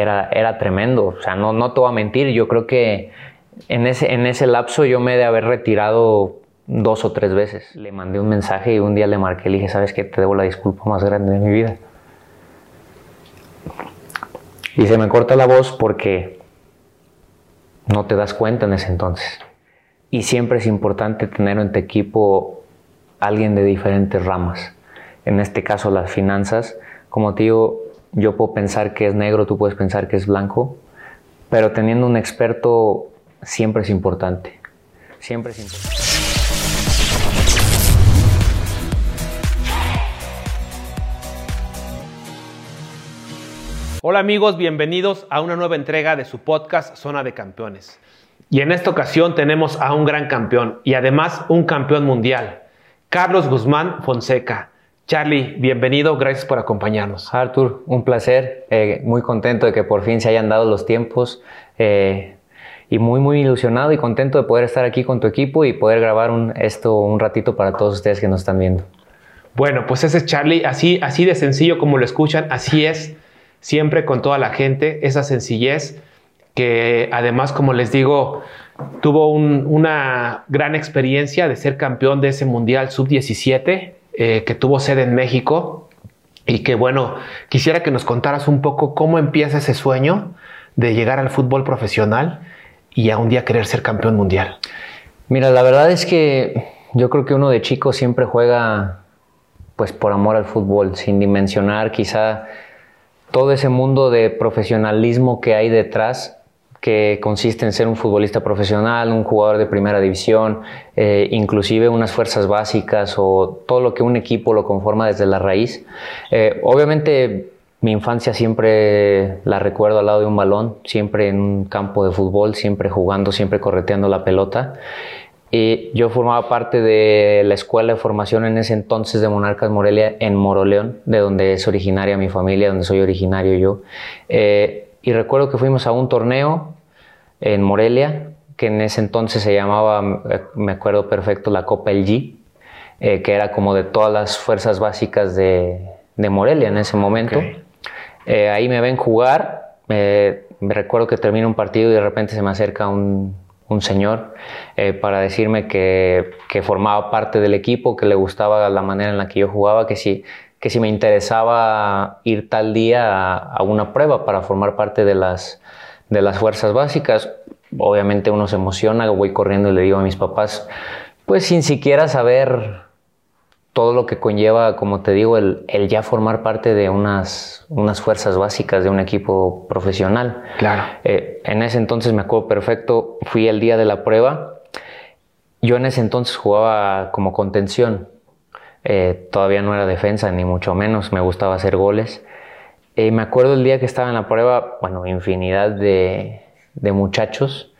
era, era tremendo. O sea, no, no te voy a mentir, yo creo que en ese, en ese lapso yo me he de haber retirado dos o tres veces. Le mandé un mensaje y un día le marqué, le dije, ¿sabes qué? Te debo la disculpa más grande de mi vida. Y se me corta la voz porque no te das cuenta en ese entonces. Y siempre es importante tener en tu equipo alguien de diferentes ramas. En este caso las finanzas. Como te digo, yo puedo pensar que es negro, tú puedes pensar que es blanco, pero teniendo un experto siempre es importante. Siempre es importante. Hola amigos, bienvenidos a una nueva entrega de su podcast Zona de Campeones. Y en esta ocasión tenemos a un gran campeón y además un campeón mundial, Carlos Guzmán Fonseca. Charlie, bienvenido, gracias por acompañarnos. Arthur, un placer, eh, muy contento de que por fin se hayan dado los tiempos eh, y muy, muy ilusionado y contento de poder estar aquí con tu equipo y poder grabar un, esto un ratito para todos ustedes que nos están viendo. Bueno, pues ese es Charlie, así, así de sencillo como lo escuchan, así es siempre con toda la gente, esa sencillez que además, como les digo, tuvo una gran experiencia de ser campeón de ese Mundial Sub-17 eh, que tuvo sede en México y que bueno, quisiera que nos contaras un poco cómo empieza ese sueño de llegar al fútbol profesional y a un día querer ser campeón mundial. Mira, la verdad es que yo creo que uno de chico siempre juega pues por amor al fútbol, sin dimensionar quizá todo ese mundo de profesionalismo que hay detrás, que consiste en ser un futbolista profesional, un jugador de primera división, eh, inclusive unas fuerzas básicas o todo lo que un equipo lo conforma desde la raíz. Eh, obviamente mi infancia siempre la recuerdo al lado de un balón, siempre en un campo de fútbol, siempre jugando, siempre correteando la pelota. Y yo formaba parte de la escuela de formación en ese entonces de Monarcas Morelia en Moroleón, de donde es originaria mi familia, donde soy originario yo. Eh, y recuerdo que fuimos a un torneo en Morelia, que en ese entonces se llamaba, me acuerdo perfecto, la Copa El G, eh, que era como de todas las fuerzas básicas de, de Morelia en ese momento. Eh, ahí me ven jugar, me recuerdo que termina un partido y de repente se me acerca un un señor, eh, para decirme que, formaba parte del equipo, que le gustaba la manera en la que yo jugaba, que si, que si me interesaba ir tal día a, una prueba para formar parte de las, de las fuerzas básicas. Obviamente uno se emociona, voy corriendo y le digo a mis papás, pues sin siquiera saber todo lo que conlleva, como te digo, el, ya formar parte de unas, unas fuerzas básicas de un equipo profesional. Claro. Eh, en ese entonces me acuerdo perfecto, fui el día de la prueba. Yo en ese entonces jugaba como contención. Eh, todavía no era defensa, ni mucho menos. Me gustaba hacer goles. Eh, me acuerdo el día que estaba en la prueba, bueno, infinidad de, de muchachos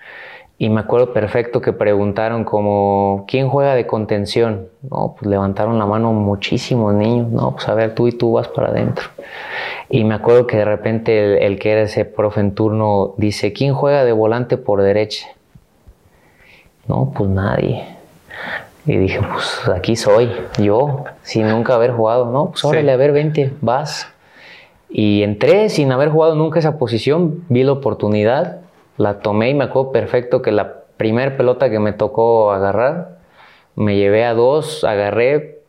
y me acuerdo perfecto que preguntaron como, ¿quién juega de contención? No, pues levantaron la mano muchísimos niños. No, pues a ver, tú y tú vas para adentro. Y me acuerdo que de repente el, que era ese profe en turno dice, ¿quién juega de volante por derecha? No, pues nadie. Y dije, pues aquí soy, yo, sin nunca haber jugado. No, pues órale, a ver, vente, vas. Y entré sin haber jugado nunca esa posición, vi la oportunidad la tomé y me acuerdo perfecto que la primera pelota que me tocó agarrar, me llevé a dos, agarré,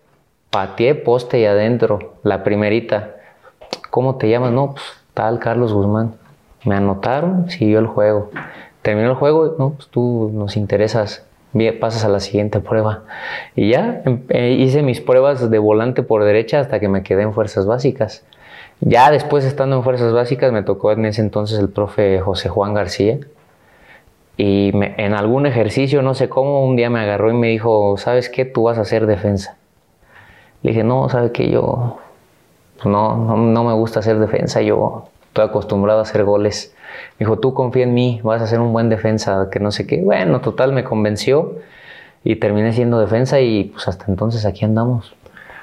pateé poste y adentro, la primerita. ¿Cómo te llamas? No, pues tal Carlos Guzmán. Me anotaron, siguió el juego. Terminó el juego, no, pues tú nos interesas, pasas a la siguiente prueba. Y ya em, eh, hice mis pruebas de volante por derecha hasta que me quedé en fuerzas básicas. Ya después estando en fuerzas básicas me tocó en ese entonces el profe José Juan García y en algún ejercicio, no sé cómo, un día me agarró y me dijo, ¿sabes qué? Tú vas a hacer defensa. Le dije, no, ¿sabe que Yo no, no, me gusta hacer defensa, yo estoy acostumbrado a hacer goles. Me dijo, tú confía en mí, vas a ser un buen defensa, que no sé qué. Bueno, total, me convenció y terminé siendo defensa y pues hasta entonces aquí andamos.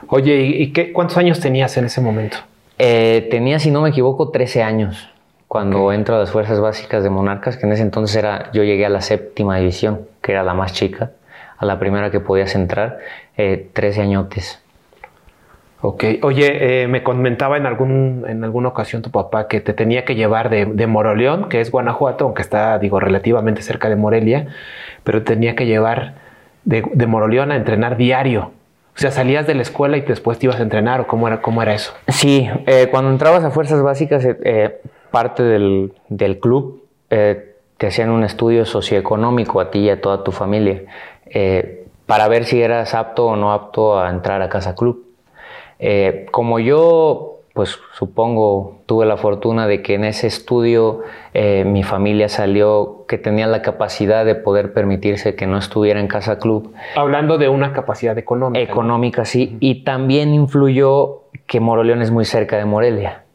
Oye, ¿y qué, cuántos años tenías en ese momento? Eh, tenía, si no me equivoco, 13 años cuando entro a las fuerzas básicas de Monarcas, que en ese entonces era, yo llegué a la séptima división, que era la más chica, a la primera que podías entrar, eh, 13 añotes. Ok. Oye, eh, me comentaba en, algún, en alguna ocasión tu papá que te tenía que llevar de, de, Moroleón, que es Guanajuato, aunque está, digo, relativamente cerca de Morelia, pero tenía que llevar de, de Moroleón a entrenar diario. O sea, salías de la escuela y después te ibas a entrenar, o cómo era, cómo era eso? Sí, eh, cuando entrabas a Fuerzas Básicas, eh, eh parte del, del club eh, te hacían un estudio socioeconómico a ti y a toda tu familia eh, para ver si eras apto o no apto a entrar a Casa Club. Eh, como yo, pues supongo, tuve la fortuna de que en ese estudio eh, mi familia salió que tenía la capacidad de poder permitirse que no estuviera en Casa Club. Hablando de una capacidad económica. Económica, ¿no? sí. Y también influyó que Moroleón es muy cerca de Morelia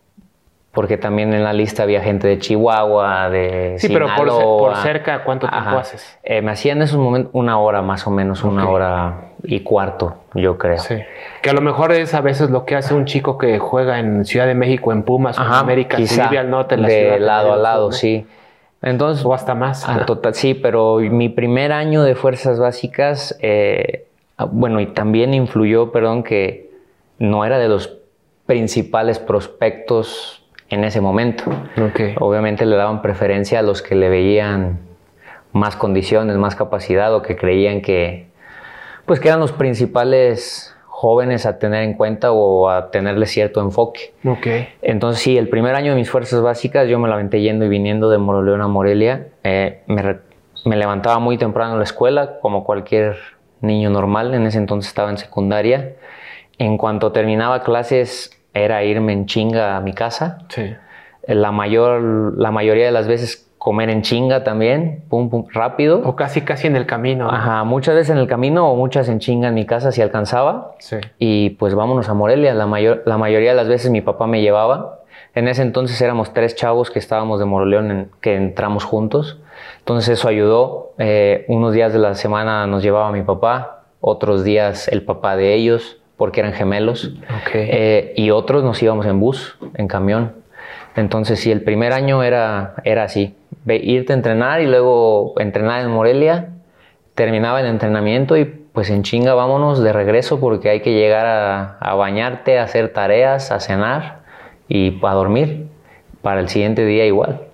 porque también en la lista había gente de Chihuahua, de Sí, Sinaloa. pero por, por, cerca, ¿cuánto tiempo Ajá. haces? Eh, me hacía en esos momentos una hora más o menos, una hora y cuarto, yo creo. Sí. Que a lo mejor es a veces lo que hace un chico que juega en Ciudad de México, en Pumas, o en América, quizá, vive al norte de la ciudad. De lado a lado, ¿no? sí. Entonces, o hasta más. Ah, total, sí, pero mi primer año de fuerzas básicas, eh, bueno, y también influyó, perdón, que no era de los principales prospectos en ese momento. Okay. Obviamente le daban preferencia a los que le veían más condiciones, más capacidad o que creían que, pues, que eran los principales jóvenes a tener en cuenta o a tenerle cierto enfoque. Okay. Entonces, sí, el primer año de mis fuerzas básicas yo me la aventé yendo y viniendo de Moroleón a Morelia. Eh, me, me levantaba muy temprano en la escuela, como cualquier niño normal. En ese entonces estaba en secundaria. En cuanto terminaba clases, era irme en chinga a mi casa. Sí. La, mayor, la mayoría de las veces comer en chinga también, pum, pum, rápido. O casi, casi en el camino. ¿no? Ajá, muchas veces en el camino o muchas en chinga en mi casa si alcanzaba. Sí. Y pues vámonos a Morelia. La, mayor, la mayoría de las veces mi papá me llevaba. En ese entonces éramos tres chavos que estábamos de Moroleón, en, que entramos juntos. Entonces eso ayudó. Eh, unos días de la semana nos llevaba mi papá, otros días el papá de ellos porque eran gemelos. Okay. Eh, y otros nos íbamos en bus, en camión. Entonces, sí, el primer año era, era así: irte a entrenar y luego entrenar en Morelia. Terminaba el entrenamiento y pues en chinga vámonos de regreso porque hay que llegar a, a bañarte, a hacer tareas, a cenar y a dormir. Para el siguiente día igual.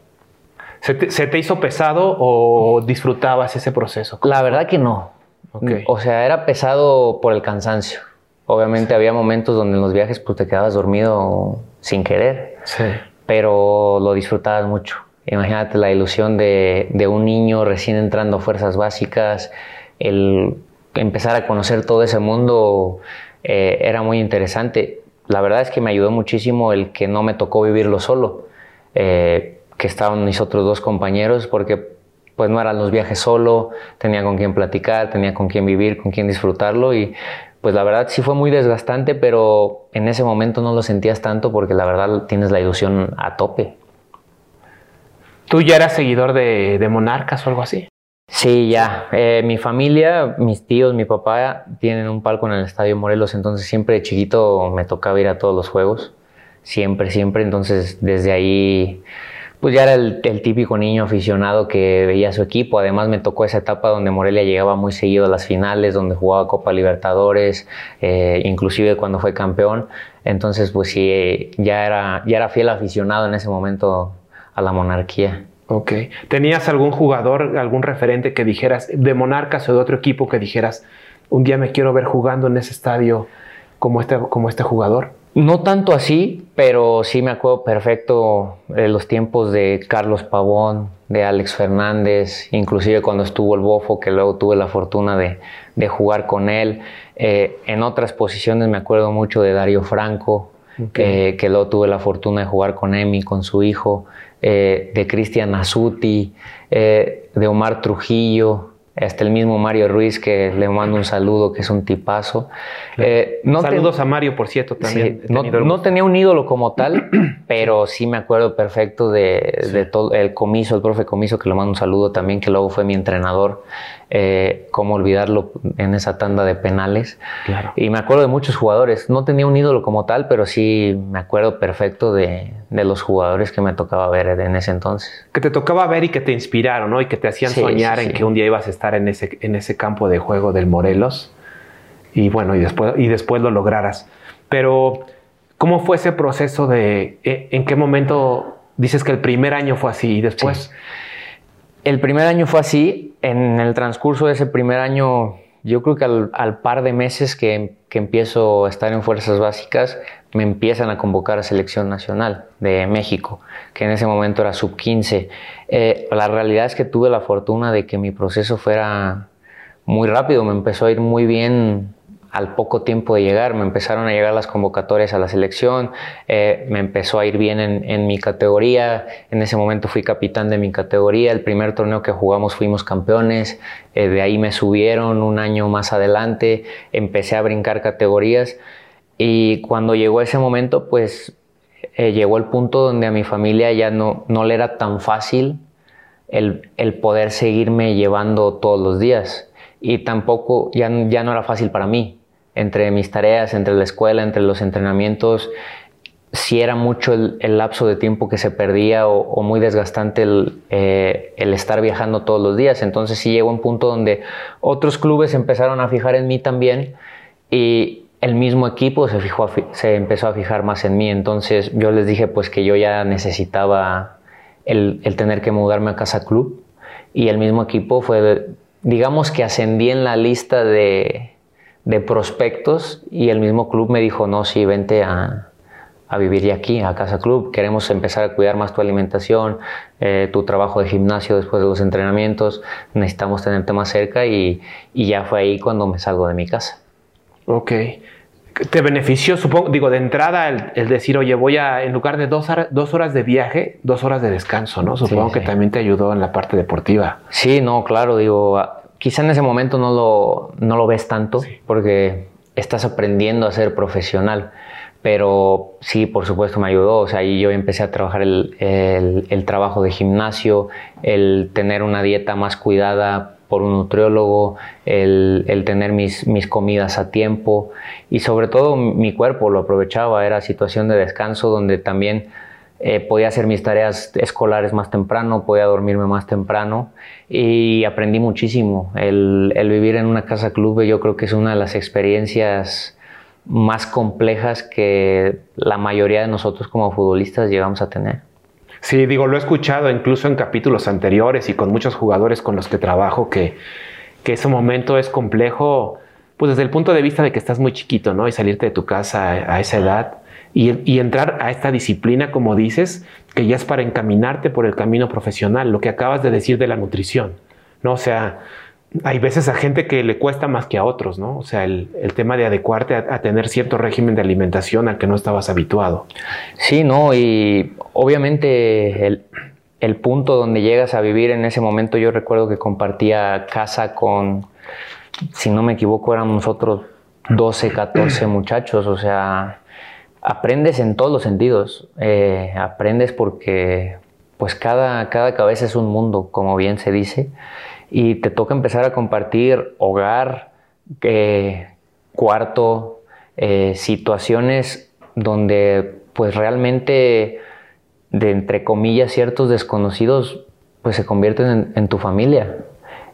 ¿Se te, ¿Se te, hizo pesado o disfrutabas ese proceso? La verdad que no. Okay. O sea, era pesado por el cansancio. Obviamente había momentos donde en los viajes pues, te quedabas dormido sin querer, sí. pero lo disfrutabas mucho. Imagínate la ilusión de, de, un niño recién entrando a fuerzas básicas, el empezar a conocer todo ese mundo eh, era muy interesante. La verdad es que me ayudó muchísimo el que no me tocó vivirlo solo, eh, que estaban mis otros dos compañeros, porque pues no eran los viajes solo, tenía con quién platicar, tenía con quién vivir, con quién disfrutarlo y pues la verdad sí fue muy desgastante, pero en ese momento no lo sentías tanto porque la verdad tienes la ilusión a tope. ¿Tú ya eras seguidor de, de Monarcas o algo así? Sí, ya. Eh, mi familia, mis tíos, mi papá tienen un palco en el Estadio Morelos, entonces siempre de chiquito me tocaba ir a todos los juegos. Siempre, siempre. Entonces desde ahí pues ya era el, típico niño aficionado que veía a su equipo. Además me tocó esa etapa donde Morelia llegaba muy seguido a las finales, donde jugaba Copa Libertadores, eh, inclusive cuando fue campeón. Entonces pues sí, ya era, ya era fiel aficionado en ese momento a la monarquía. Ok. ¿Tenías algún jugador, algún referente que dijeras, de Monarcas o de otro equipo que dijeras, un día me quiero ver jugando en ese estadio como este, como este jugador? No tanto así, pero sí me acuerdo perfecto de los tiempos de Carlos Pavón, de Alex Fernández, inclusive cuando estuvo el Bofo, que luego tuve la fortuna de, de jugar con él. Eh, en otras posiciones me acuerdo mucho de Darío Franco, okay. eh, que luego tuve la fortuna de jugar con Emi, con su hijo, eh, de Cristian Azuti, eh, de Omar Trujillo, hasta el mismo Mario Ruiz, que le mando un saludo, que es un tipazo. Eh, no Saludos te... a Mario, por cierto, también. Sí, no, no, tenía un ídolo como tal, pero sí me acuerdo perfecto de, sí. de todo el comiso, el profe comiso, que le mando un saludo también, que luego fue mi entrenador. Eh, cómo olvidarlo en esa tanda de penales. Claro. Y me acuerdo de muchos jugadores. No tenía un ídolo como tal, pero sí me acuerdo perfecto de, de los jugadores que me tocaba ver en ese entonces. Que te tocaba ver y que te inspiraron, ¿no? Y que te hacían sí, soñar sí, en que un día ibas a estar en ese, en ese campo de juego del Morelos. Y bueno, y después, y después lo lograras. Pero, ¿cómo fue ese proceso de, e, en qué momento dices que el primer año fue así y después? El primer año fue así. En el transcurso de ese primer año, yo creo que al, par de meses que, que, empiezo a estar en Fuerzas Básicas, me empiezan a convocar a Selección Nacional de México, que en ese momento era sub 15. Eh, la realidad es que tuve la fortuna de que mi proceso fuera muy rápido, me empezó a ir muy bien al poco tiempo de llegar, me empezaron a llegar las convocatorias a la selección, eh, me empezó a ir bien en, mi categoría, en ese momento fui capitán de mi categoría, el primer torneo que jugamos fuimos campeones, eh, de ahí me subieron un año más adelante, empecé a brincar categorías y cuando llegó ese momento, pues eh, llegó el punto donde a mi familia ya no, no le era tan fácil el, el poder seguirme llevando todos los días y tampoco ya, ya no era fácil para mí entre mis tareas, entre la escuela, entre los entrenamientos, si era mucho el, lapso de tiempo que se perdía o, muy desgastante eh, el, estar viajando todos los días. Entonces sí llegó un punto donde otros clubes empezaron a fijar en mí también y el mismo equipo se, empezó a fijar más en mí. Entonces yo les dije pues que yo ya necesitaba el, tener que mudarme a casa club y el mismo equipo fue, digamos que ascendí en la lista de prospectos y el mismo club me dijo, no, sí, vente a, a vivir ya aquí, a Casa Club. Queremos empezar a cuidar más tu alimentación, eh, tu trabajo de gimnasio después de los entrenamientos. Necesitamos tenerte más cerca y, y, ya fue ahí cuando me salgo de mi casa. Ok. ¿Te benefició, supongo, digo, de entrada el, decir, oye, voy a, en lugar de dos, dos, horas de viaje, dos horas de descanso, ¿no? Supongo que también te ayudó en la parte deportiva. Sí, no, claro, digo, quizá en ese momento no lo, no lo ves tanto porque estás aprendiendo a ser profesional. Pero sí, por supuesto me ayudó. O sea, ahí yo empecé a trabajar el, el, trabajo de gimnasio, el tener una dieta más cuidada por un nutriólogo, el, el, tener mis, mis comidas a tiempo y sobre todo mi cuerpo lo aprovechaba, era situación de descanso donde también eh, podía hacer mis tareas escolares más temprano, podía dormirme más temprano y aprendí muchísimo. El, vivir en una casa club yo creo que es una de las experiencias más complejas que la mayoría de nosotros como futbolistas llegamos a tener. Sí, digo, lo he escuchado incluso en capítulos anteriores y con muchos jugadores con los que trabajo que, que ese momento es complejo, pues desde el punto de vista de que estás muy chiquito, ¿no? Y salirte de tu casa a esa edad y, entrar a esta disciplina, como dices, que ya es para encaminarte por el camino profesional, lo que acabas de decir de la nutrición, ¿no? O sea, hay veces a gente que le cuesta más que a otros, ¿no? O sea, el, tema de adecuarte a, tener cierto régimen de alimentación al que no estabas habituado. Sí, no, y obviamente el, el punto donde llegas a vivir en ese momento, yo recuerdo que compartía casa con, si no me equivoco, éramos nosotros 12, 14 muchachos, o sea, aprendes en todos los sentidos. Eh, aprendes porque pues cada, cada cabeza es un mundo, como bien se dice, y te toca empezar a compartir hogar, eh, cuarto, eh, situaciones donde pues realmente de entre comillas ciertos desconocidos pues se convierten en, tu familia.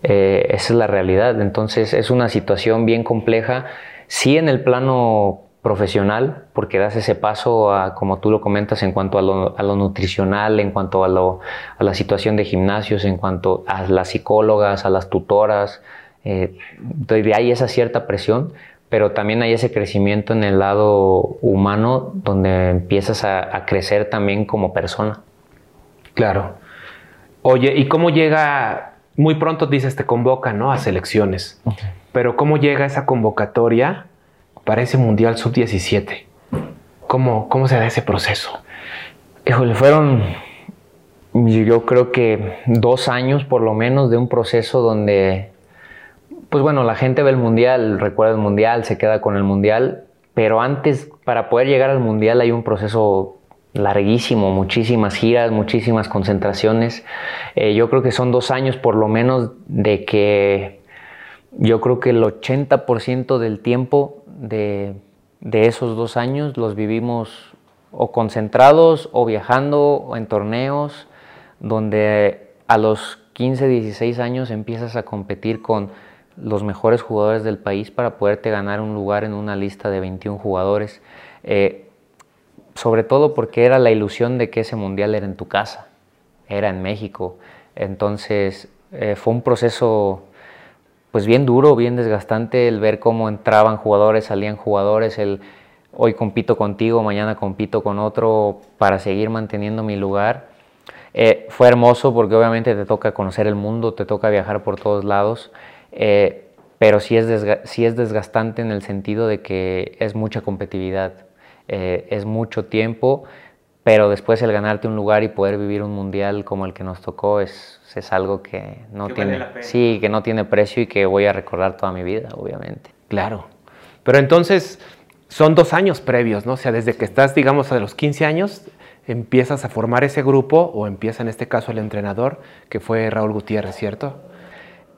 esa es la realidad. Entonces es una situación bien compleja. Sí en el plano profesional, porque das ese paso, a, como tú lo comentas, en cuanto a lo, nutricional, en cuanto a, lo, a, la situación de gimnasios, en cuanto a las psicólogas, a las tutoras. Eh, de ahí esa cierta presión, pero también hay ese crecimiento en el lado humano donde empiezas a, crecer también como persona. Claro. Oye, ¿y cómo llega? Muy pronto dices, te convoca, ¿no? A selecciones. Pero ¿cómo llega esa convocatoria? Para ese Mundial Sub-17? ¿Cómo, ¿Cómo se da ese proceso? Híjole, fueron yo creo que dos años por lo menos de un proceso donde, pues bueno, la gente ve el Mundial, recuerda el Mundial, se queda con el Mundial, pero antes, para poder llegar al Mundial hay un proceso larguísimo, muchísimas giras, muchísimas concentraciones. Eh, yo creo que son dos años por lo menos de que yo creo que el 80% del tiempo de, esos dos años los vivimos o concentrados o viajando o en torneos donde a los 15, 16 años empiezas a competir con los mejores jugadores del país para poderte ganar un lugar en una lista de 21 jugadores. Eh, sobre todo porque era la ilusión de que ese mundial era en tu casa, era en México. Entonces eh, fue un proceso pues bien duro, bien desgastante el ver cómo entraban jugadores, salían jugadores, el hoy compito contigo, mañana compito con otro para seguir manteniendo mi lugar. Eh, fue hermoso porque obviamente te toca conocer el mundo, te toca viajar por todos lados, eh, pero sí es, sí es desgastante en el sentido de que es mucha competitividad, eh, es mucho tiempo, pero después el ganarte un lugar y poder vivir un mundial como el que nos tocó es, es algo que no tiene, sí, que no tiene precio y que voy a recordar toda mi vida, obviamente. Claro. Pero entonces son dos años previos, ¿no? O sea, desde que estás, digamos, a los 15 años, empiezas a formar ese grupo o empieza en este caso el entrenador, que fue Raúl Gutiérrez, ¿cierto?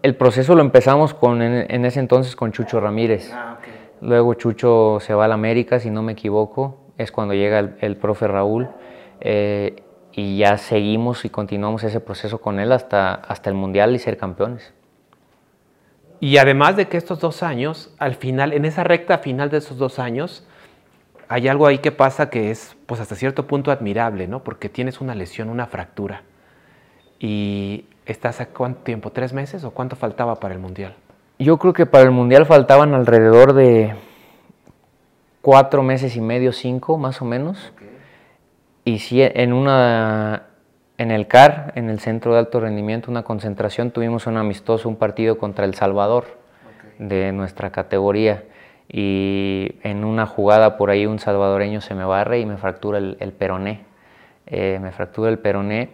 El proceso lo empezamos con, en, ese entonces con Chucho Ramírez. Ah, Luego Chucho se va a la América, si no me equivoco, es cuando llega el, profe Raúl. Eh, y ya seguimos y continuamos ese proceso con él hasta, hasta el Mundial y ser campeones. Y además de que estos dos años, al final, en esa recta final de esos dos años, hay algo ahí que pasa que es, pues hasta cierto punto admirable, ¿no? Porque tienes una lesión, una fractura. Y estás a cuánto tiempo, tres meses o cuánto faltaba para el mundial? Yo creo que para el mundial faltaban alrededor de cuatro meses y medio, cinco más o menos. Y sí, en una, en el CAR, en el Centro de Alto Rendimiento, una concentración, tuvimos un amistoso, un partido contra El Salvador de nuestra categoría y en una jugada por ahí un salvadoreño se me barre y me fractura el, peroné. Eh, me fractura el peroné,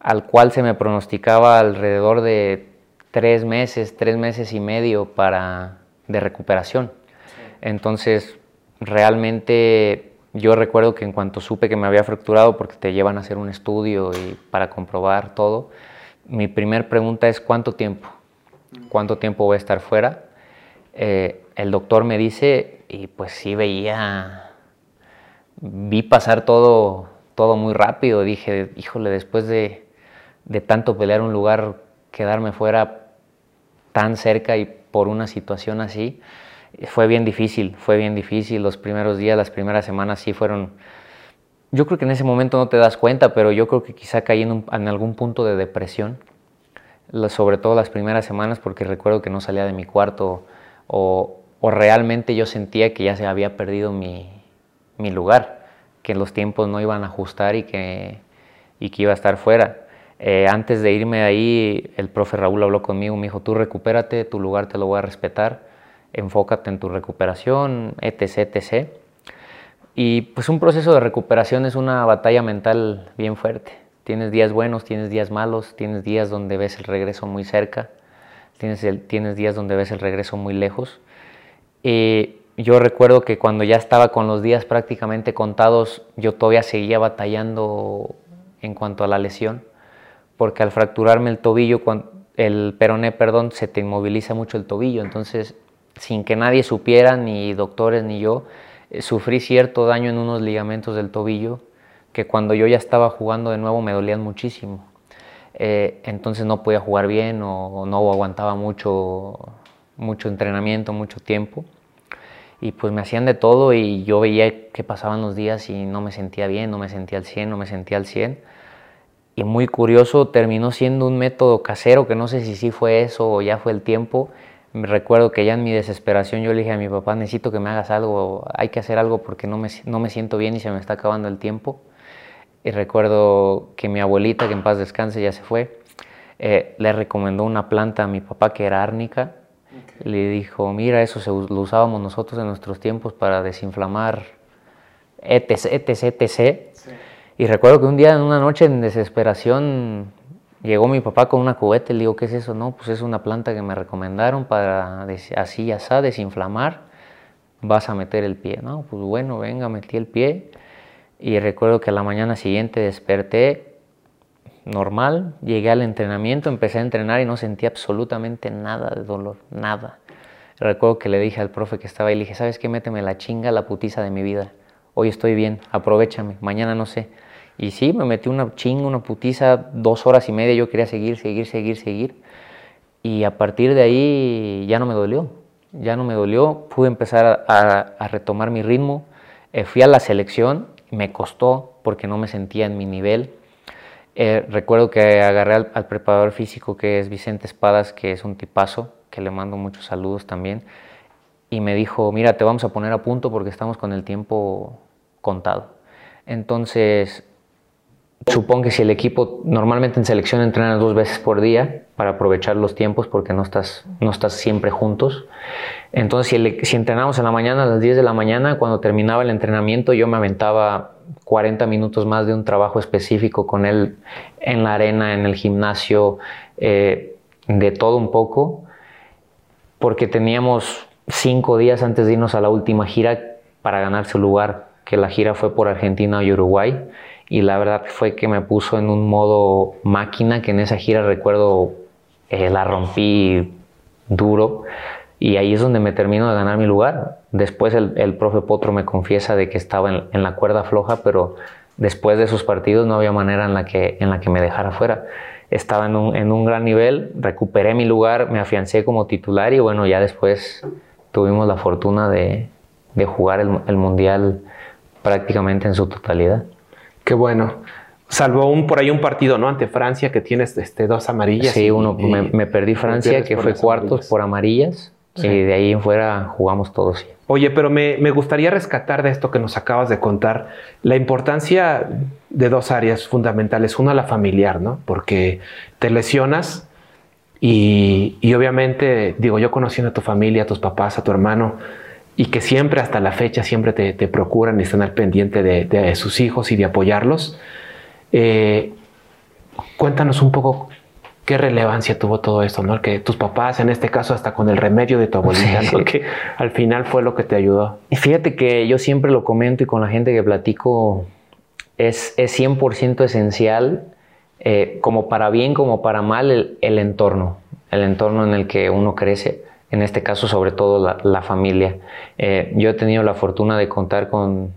al cual se me pronosticaba alrededor de tres meses, tres meses y medio para, de recuperación. Entonces, realmente yo recuerdo que en cuanto supe que me había fracturado, porque te llevan a hacer un estudio y para comprobar todo, mi primer pregunta es ¿cuánto tiempo? ¿Cuánto tiempo voy a estar fuera? Eh, el doctor me dice, y pues sí veía, vi pasar todo, todo muy rápido. Dije, híjole, después de, de tanto pelear un lugar, quedarme fuera tan cerca y por una situación así, fue bien difícil, fue bien difícil. Los primeros días, las primeras semanas sí fueron... Yo creo que en ese momento no te das cuenta, pero yo creo que quizá caí en, algún punto de depresión, sobre todo las primeras semanas, porque recuerdo que no salía de mi cuarto o, realmente yo sentía que ya se había perdido mi, mi, lugar, que los tiempos no iban a ajustar y que, iba a estar fuera. Eh, antes de irme ahí, el profe Raúl habló conmigo, me dijo, tú recupérate, tu lugar te lo voy a respetar, enfócate en tu recuperación, etc.. Y pues un proceso de recuperación es una batalla mental bien fuerte. Tienes días buenos, tienes días malos, tienes días donde ves el regreso muy cerca, tienes, días donde ves el regreso muy lejos. Y yo recuerdo que cuando ya estaba con los días prácticamente contados, yo todavía seguía batallando en cuanto a la lesión, porque al fracturarme el tobillo, el peroné, perdón, se te inmoviliza mucho el tobillo, entonces sin que nadie supiera, ni doctores ni yo, eh, sufrí cierto daño en unos ligamentos del tobillo que cuando yo ya estaba jugando de nuevo me dolían muchísimo. Eh, entonces no podía jugar bien o, no aguantaba mucho, mucho entrenamiento, mucho tiempo. Y pues me hacían de todo y yo veía que pasaban los días y no me sentía bien, no me sentía al 100, no me sentía al 100. Y muy curioso, terminó siendo un método casero, que no sé si sí fue eso o ya fue el tiempo. Me recuerdo que ya en mi desesperación yo le dije a mi papá, necesito que me hagas algo, hay que hacer algo porque no me, no me siento bien y se me está acabando el tiempo. Y recuerdo que mi abuelita, que en paz descanse, ya se fue, eh, le recomendó una planta a mi papá que era árnica. Le dijo, mira, eso se, lo usábamos nosotros en nuestros tiempos para desinflamar, etc, etc, etc. Y recuerdo que un día, en una noche en desesperación, llegó mi papá con una cubeta y le digo, ¿qué es eso? No, pues es una planta que me recomendaron para así, así, desinflamar. Vas a meter el pie, ¿no? Pues bueno, venga, metí el pie y recuerdo que a la mañana siguiente desperté normal, llegué al entrenamiento, empecé a entrenar y no sentí absolutamente nada de dolor, nada. Recuerdo que le dije al profe que estaba ahí, le dije, ¿sabes qué? Méteme la chinga, la putiza de mi vida. Hoy estoy bien, aprovechame, mañana no sé. Y sí, me metí una chinga, una putiza, dos horas y media, yo quería seguir, seguir, seguir, seguir. y a partir de ahí ya no me dolió, ya no me dolió, pude empezar a, retomar mi ritmo, eh, fui a la selección, me costó porque no me sentía en mi nivel. Eh, recuerdo que agarré al, al, preparador físico que es Vicente Espadas, que es un tipazo, que le mando muchos saludos también, y me dijo, mira, te vamos a poner a punto porque estamos con el tiempo contado. Entonces Supongo que si el equipo normalmente en selección entrena dos veces por día para aprovechar los tiempos porque no estás, no estás siempre juntos. Entonces, si, si entrenamos en la mañana a las 10 de la mañana, cuando terminaba el entrenamiento, yo me aventaba 40 minutos más de un trabajo específico con él en la arena, en el gimnasio, eh, de todo un poco, porque teníamos cinco días antes de irnos a la última gira para ganar su lugar, que la gira fue por Argentina y Uruguay y la verdad fue que me puso en un modo máquina que en esa gira recuerdo eh, la rompí duro y ahí es donde me termino de ganar mi lugar. Después el, el profe Potro me confiesa de que estaba en, en, la cuerda floja, pero después de esos partidos no había manera en la que, en la que me dejara fuera. Estaba en un, en un gran nivel, recuperé mi lugar, me afiancé como titular y bueno, ya después tuvimos la fortuna de, de jugar el, el Mundial prácticamente en su totalidad. Qué bueno. Salvo un, por ahí un partido, ¿no? Ante Francia que tienes este, dos amarillas. Sí, uno, me, perdí Francia, que fue cuartos por amarillas. Y de ahí en fuera jugamos todos. Oye, pero me, me, gustaría rescatar de esto que nos acabas de contar la importancia de dos áreas fundamentales. Una, la familiar, ¿no? Porque te lesionas y, y obviamente, digo, yo conociendo a tu familia, a tus papás, a tu hermano, y que siempre hasta la fecha siempre te, procuran y están al pendiente de, sus hijos y de apoyarlos. Eh, cuéntanos un poco qué relevancia tuvo todo esto, ¿no? Que tus papás, en este caso, hasta con el remedio de tu abuelita, que al final fue lo que te ayudó. Y fíjate que yo siempre lo comento y con la gente que platico, es, es 100% esencial, eh, como para bien como para mal, el, el entorno, el entorno en el que uno crece en este caso sobre todo la, familia. Eh, yo he tenido la fortuna de contar con,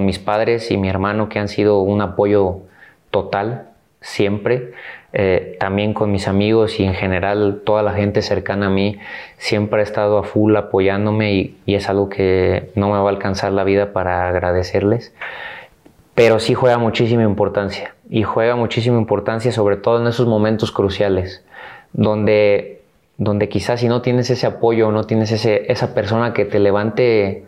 mis padres y mi hermano que han sido un apoyo total siempre. Eh, también con mis amigos y en general toda la gente cercana a mí siempre ha estado a full apoyándome y, y, es algo que no me va a alcanzar la vida para agradecerles. Pero sí juega muchísima importancia y juega muchísima importancia sobre todo en esos momentos cruciales donde donde quizás si no tienes ese apoyo, no tienes ese, esa persona que te levante,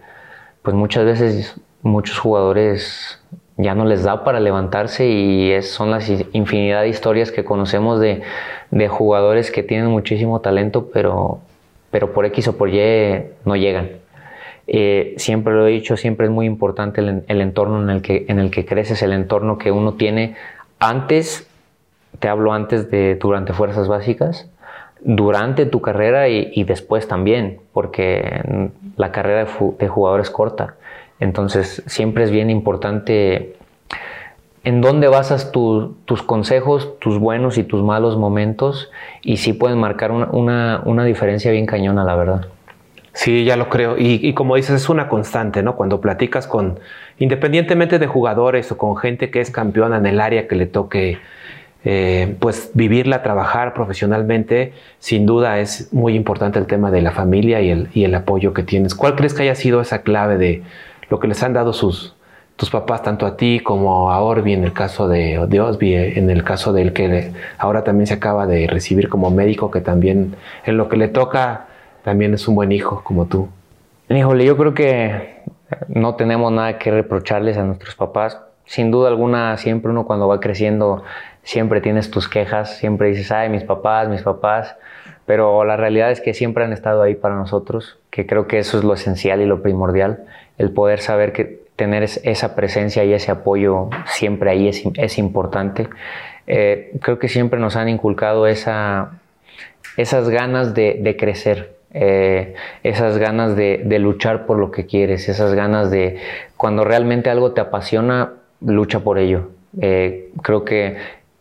pues muchas veces muchos jugadores ya no les da para levantarse y es, son las infinidad de historias que conocemos de, de, jugadores que tienen muchísimo talento, pero, pero por X o por Y no llegan. Eh, siempre lo he dicho, siempre es muy importante el, el, entorno en el, que, en el que creces, el entorno que uno tiene antes, te hablo antes de durante fuerzas básicas, durante tu carrera y, después también, porque la carrera de, jugador es corta. Entonces siempre es bien importante en dónde basas tus consejos, tus buenos y tus malos momentos y sí pueden marcar una, diferencia bien cañona, la verdad. Sí, ya lo creo. Y, y, como dices, es una constante, ¿no? Cuando platicas con, independientemente de jugadores o con gente que es campeona en el área que le toque eh, pues vivirla, trabajar profesionalmente, sin duda es muy importante el tema de la familia y el, apoyo que tienes. ¿Cuál crees que haya sido esa clave de lo que les han dado sus, tus papás, tanto a ti como a Orbi en el caso de, de Osby, eh, en el caso del que ahora también se acaba de recibir como médico, que también en lo que le toca también es un buen hijo como tú? Híjole, yo creo que no tenemos nada que reprocharles a nuestros papás. Sin duda alguna, siempre uno cuando va creciendo siempre tienes tus quejas, siempre dices, ay, mis papás, mis papás, pero la realidad es que siempre han estado ahí para nosotros, que creo que eso es lo esencial y lo primordial, el poder saber que tener esa presencia y ese apoyo siempre ahí es, es importante. Eh, creo que siempre nos han inculcado esa, esas ganas de, crecer, eh, esas ganas de, luchar por lo que quieres, esas ganas de cuando realmente algo te apasiona, lucha por ello. Eh, creo que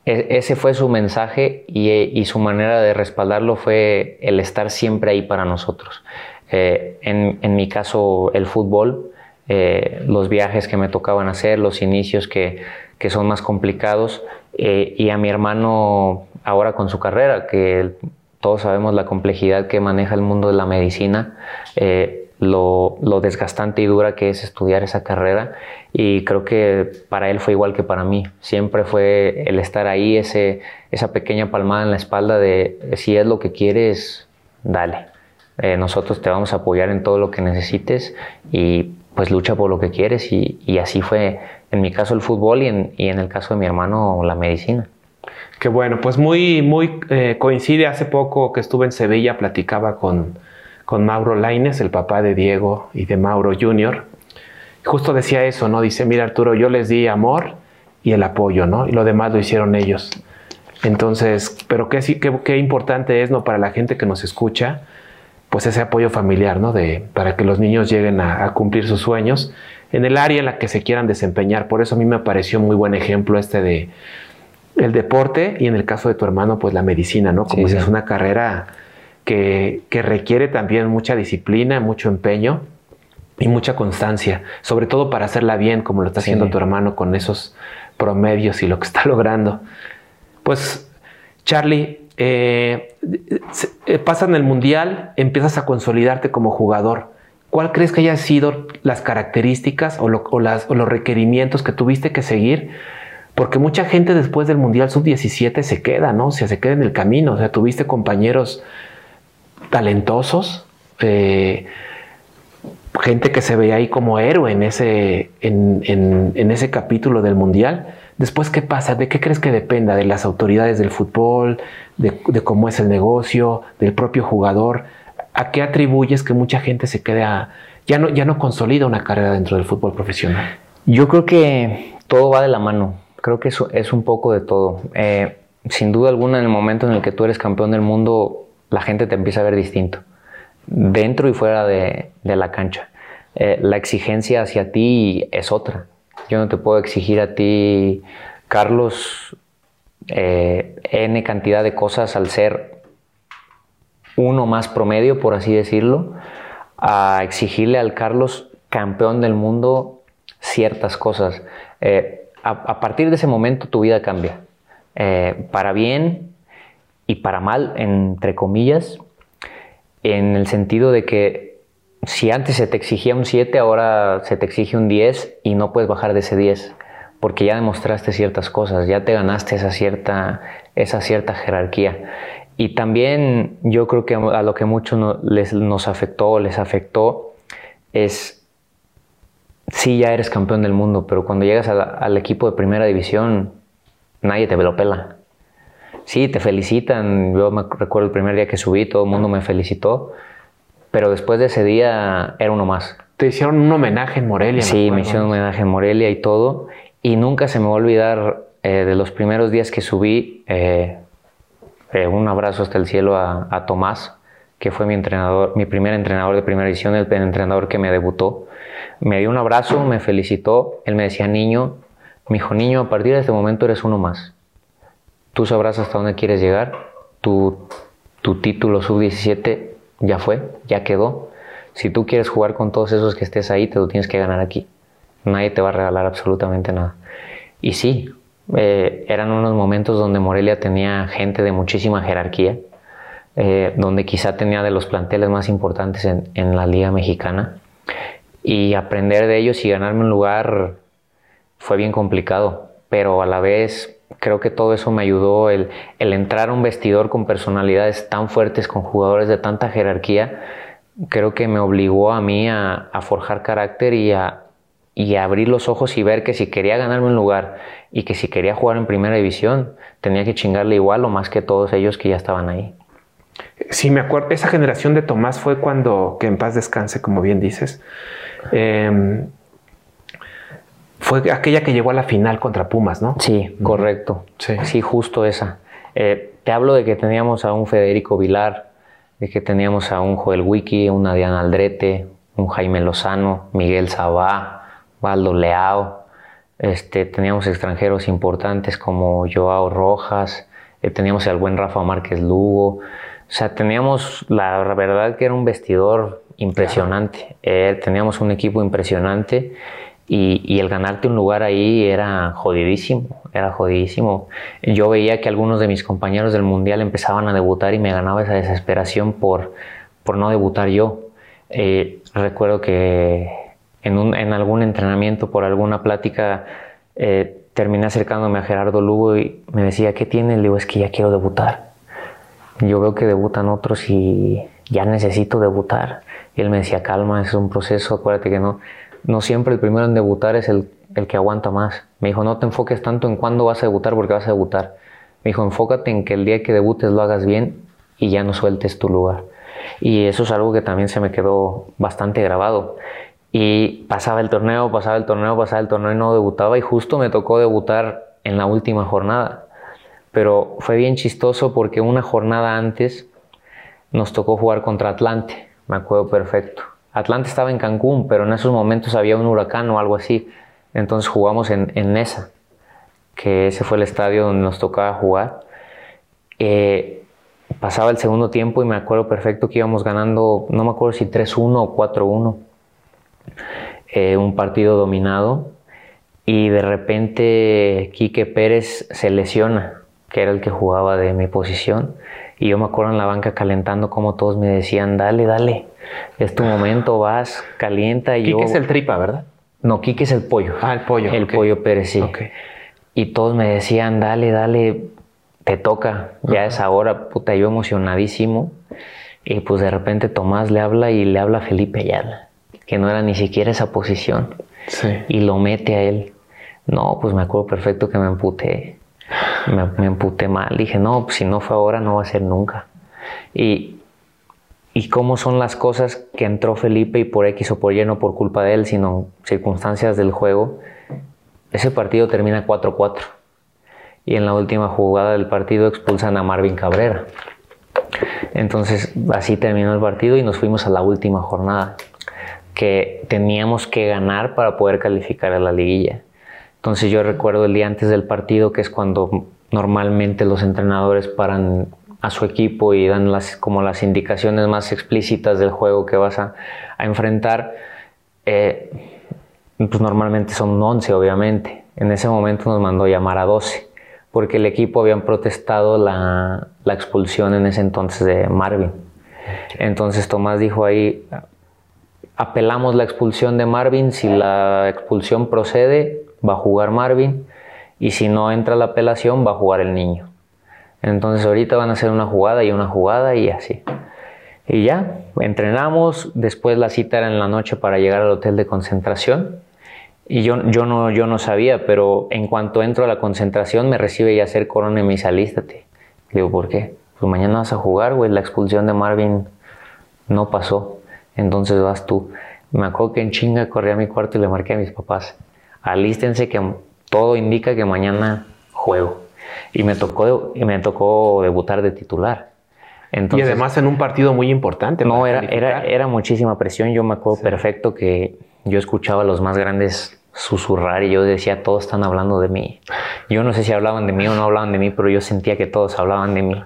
ese fue su mensaje y, su manera de respaldarlo fue el estar siempre ahí para nosotros. Eh, en, mi caso, el fútbol, eh, los viajes que me tocaban hacer, los inicios que, son más complicados, eh, y a mi hermano ahora con su carrera, que todos sabemos la complejidad que maneja el mundo de la medicina, eh, lo, desgastante y dura que es estudiar esa carrera y creo que para él fue igual que para mí. Siempre fue el estar ahí, ese, esa pequeña palmada en la espalda de si es lo que quieres, dale. Eh, nosotros te vamos a apoyar en todo lo que necesites y pues lucha por lo que quieres y, así fue en mi caso el fútbol y en, el caso de mi hermano la medicina. Qué bueno, pues muy, muy eh, coincide. Hace poco que estuve en Sevilla, platicaba con, con Mauro Laines, el papá de Diego y de Mauro Jr. Justo decía eso, ¿no? Dice, mira Arturo, yo les di amor y el apoyo, ¿no? Y lo demás lo hicieron ellos. Entonces, pero qué, qué, qué importante es, ¿no? Para la gente que nos escucha, pues ese apoyo familiar, ¿no? De, para que los niños lleguen a, a, cumplir sus sueños en el área en la que se quieran desempeñar. Por eso a mí me pareció muy buen ejemplo este de el deporte y en el caso de tu hermano, pues la medicina, ¿no? Como sí, es una carrera que, que, requiere también mucha disciplina, mucho empeño y mucha constancia, sobre todo para hacerla bien, como lo está haciendo sí. tu hermano con esos promedios y lo que está logrando. Pues, Charlie, eh, eh, pasan el mundial, empiezas a consolidarte como jugador. ¿Cuál crees que hayan sido las características o, lo, o, las, o los requerimientos que tuviste que seguir? Porque mucha gente después del Mundial Sub-17 se queda, ¿no? O sea, se queda en el camino. O sea, tuviste compañeros talentosos, eh, gente que se veía ahí como héroe en ese, en, ese capítulo del Mundial. Después, ¿qué pasa? ¿De qué crees que dependa? ¿De las autoridades del fútbol? De, cómo es el negocio? ¿Del propio jugador? ¿A qué atribuyes que mucha gente se quede. Ya no, ya no consolida una carrera dentro del fútbol profesional? Yo creo que todo va de la mano. Creo que eso es un poco de todo. Eh, sin duda alguna, en el momento en el que tú eres campeón del mundo, la gente te empieza a ver distinto, dentro y fuera de, la cancha. Eh, la exigencia hacia ti es otra. Yo no te puedo exigir a ti, Carlos, eh, N cantidad de cosas al ser uno más promedio, por así decirlo, a exigirle al Carlos campeón del mundo ciertas cosas. Eh, a, partir de ese momento tu vida cambia. Para bien y para mal, entre comillas, en el sentido de que si antes se te exigía un 7, ahora se te exige un 10 y no puedes bajar de ese 10 porque ya demostraste ciertas cosas, ya te ganaste esa cierta, esa cierta jerarquía. Y también yo creo que a lo que mucho les, nos afectó, les afectó, es, sí, ya eres campeón del mundo, pero cuando llegas al equipo de primera división, nadie te lo pela. Sí, te felicitan, yo me recuerdo el primer día que subí, todo el mundo me felicitó, pero después de ese día era uno más. Te hicieron un homenaje en Morelia. Sí, me hicieron un homenaje en Morelia y todo, y nunca se me va a olvidar eh, de los primeros días que subí, eh, eh, un abrazo hasta el cielo a, a, Tomás, que fue mi entrenador, mi primer entrenador de primera edición, el, el entrenador que me debutó. Me dio un abrazo, me felicitó, él me decía, niño, me dijo, niño, a partir de este momento eres uno más. Tú sabrás hasta dónde quieres llegar, tu, tu título sub-17 ya fue, ya quedó. Si tú quieres jugar con todos esos que estés ahí, te lo tienes que ganar aquí. Nadie te va a regalar absolutamente nada. Y sí, eh, eran unos momentos donde Morelia tenía gente de muchísima jerarquía, eh, donde quizá tenía de los planteles más importantes en, en, la Liga Mexicana. Y aprender de ellos y ganarme un lugar fue bien complicado, pero a la vez creo que todo eso me ayudó, el, entrar a un vestidor con personalidades tan fuertes, con jugadores de tanta jerarquía, creo que me obligó a mí a, a forjar carácter y a, y abrir los ojos y ver que si quería ganarme un lugar y que si quería jugar en primera división, tenía que chingarle igual o más que todos ellos que ya estaban ahí. Sí, me acuerdo, esa generación de Tomás fue cuando, que en paz descanse, como bien dices, eh, fue aquella que llegó a la final contra Pumas, ¿no? Sí, correcto. Sí, sí justo esa. Eh, te hablo de que teníamos a un Federico Vilar, de que teníamos a un Joel Wiki, una Diana Aldrete, un Jaime Lozano, Miguel Sabá, Valdo Leao, este, teníamos extranjeros importantes como Joao Rojas, eh, teníamos al buen Rafa Márquez Lugo, o sea, teníamos la verdad que era un vestidor impresionante, eh, teníamos un equipo impresionante y, el ganarte un lugar ahí era jodidísimo, era jodidísimo. Yo veía que algunos de mis compañeros del mundial empezaban a debutar y me ganaba esa desesperación por, por no debutar yo. Eh, recuerdo que en, algún entrenamiento, por alguna plática, eh, terminé acercándome a Gerardo Lugo y me decía, ¿qué tiene? Le digo, es que ya quiero debutar. Yo veo que debutan otros y ya necesito debutar. Y él me decía, calma, es un proceso, acuérdate que no, no siempre el primero en debutar es el, el que aguanta más. Me dijo, no te enfoques tanto en cuándo vas a debutar porque vas a debutar. Me dijo, enfócate en que el día que debutes lo hagas bien y ya no sueltes tu lugar. Y eso es algo que también se me quedó bastante grabado. Y pasaba el torneo, pasaba el torneo, pasaba el torneo y no debutaba y justo me tocó debutar en la última jornada. Pero fue bien chistoso porque una jornada antes nos tocó jugar contra Atlante, me acuerdo perfecto. Atlante estaba en Cancún, pero en esos momentos había un huracán o algo así. Entonces jugamos en, en Nesa, que ese fue el estadio donde nos tocaba jugar. Eh, pasaba el segundo tiempo y me acuerdo perfecto que íbamos ganando, no me acuerdo si 3-1 o 4-1. Eh, un partido dominado y de repente Quique Pérez se lesiona, que era el que jugaba de mi posición. Y yo me acuerdo en la banca calentando como todos me decían, dale, dale, es tu momento, vas, calienta. Y Quique es el tripa, ¿verdad? No, Quique es el pollo. Ah, el pollo. El pollo Pérez, sí. Y todos me decían, dale, dale, te toca, ya es ahora, puta, yo emocionadísimo. Y pues de repente Tomás le habla y le habla a Felipe Ayala, que no era ni siquiera esa posición. Sí. Y lo mete a él. No, pues me acuerdo perfecto que me emputé. Me, me emputé mal. Dije, no, pues si no fue ahora, no va a ser nunca. Y, y cómo son las cosas que entró Felipe y por X o por Y, no por culpa de él, sino circunstancias del juego. Ese partido termina 4-4 y en la última jugada del partido expulsan a Marvin Cabrera. Entonces así terminó el partido y nos fuimos a la última jornada, que teníamos que ganar para poder calificar a la liguilla. Entonces yo recuerdo el día antes del partido, que es cuando normalmente los entrenadores paran a su equipo y dan las, como las indicaciones más explícitas del juego que vas a, enfrentar. Eh, pues normalmente son 11, obviamente. En ese momento nos mandó llamar a 12 porque el equipo habían protestado la, la expulsión en ese entonces de Marvin. Entonces Tomás dijo ahí, apelamos la expulsión de Marvin, si la expulsión procede, va a jugar Marvin, y si no entra la apelación, va a jugar el niño. Entonces ahorita van a hacer una jugada y una jugada y así. Y ya, entrenamos, después la cita era en la noche para llegar al hotel de concentración y yo, yo, no, yo no sabía, pero en cuanto entro a la concentración me recibe ya ser corona y me dice, alístate. Digo, ¿por qué? Pues mañana vas a jugar, güey. La expulsión de Marvin no pasó. Entonces vas tú. Me acuerdo que en chinga corrí a mi cuarto y le marqué a mis papás. Alístense que todo indica que mañana juego. Y me tocó, y me tocó debutar de titular. Entonces, y además en un partido muy importante. No, era, era, era, muchísima presión. Yo me acuerdo perfecto que yo escuchaba a los más grandes susurrar y yo decía, todos están hablando de mí. Yo no sé si hablaban de mí o no hablaban de mí, pero yo sentía que todos hablaban de mí.